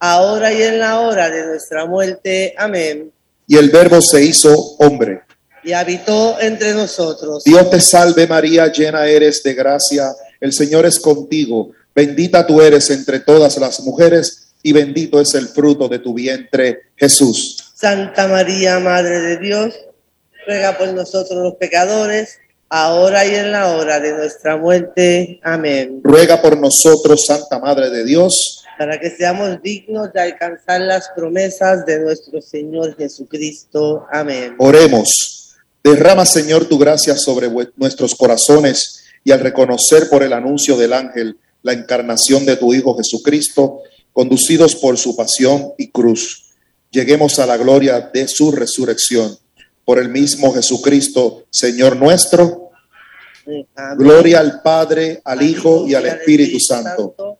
ahora y en la hora de nuestra muerte. Amén. Y el verbo se hizo hombre. Y habitó entre nosotros. Dios te salve María, llena eres de gracia, el Señor es contigo, bendita tú eres entre todas las mujeres y bendito es el fruto de tu vientre, Jesús. Santa María, Madre de Dios, ruega por nosotros los pecadores, ahora y en la hora de nuestra muerte. Amén. Ruega por nosotros, Santa Madre de Dios, Para que seamos dignos de alcanzar las promesas de nuestro Señor Jesucristo. Amén. Oremos. Derrama, Señor, tu gracia sobre nuestros corazones y al reconocer por el anuncio del ángel la encarnación de tu Hijo Jesucristo, conducidos por su pasión y cruz, lleguemos a la gloria de su resurrección. Por el mismo Jesucristo, Señor nuestro, Amén. gloria al Padre, al Hijo y al Espíritu Santo.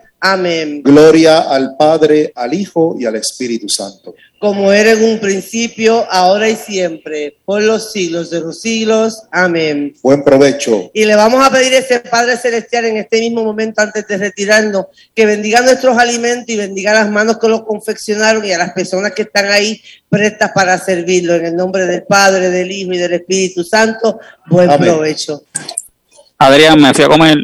Amén. Gloria al Padre, al Hijo y al Espíritu Santo. Como era en un principio, ahora y siempre, por los siglos de los siglos. Amén. Buen provecho. Y le vamos a pedir a ese Padre Celestial en este mismo momento, antes de retirarnos, que bendiga nuestros alimentos y bendiga las manos que los confeccionaron y a las personas que están ahí prestas para servirlo. En el nombre del Padre, del Hijo y del Espíritu Santo, buen Amén. provecho. Adrián, me fui a comer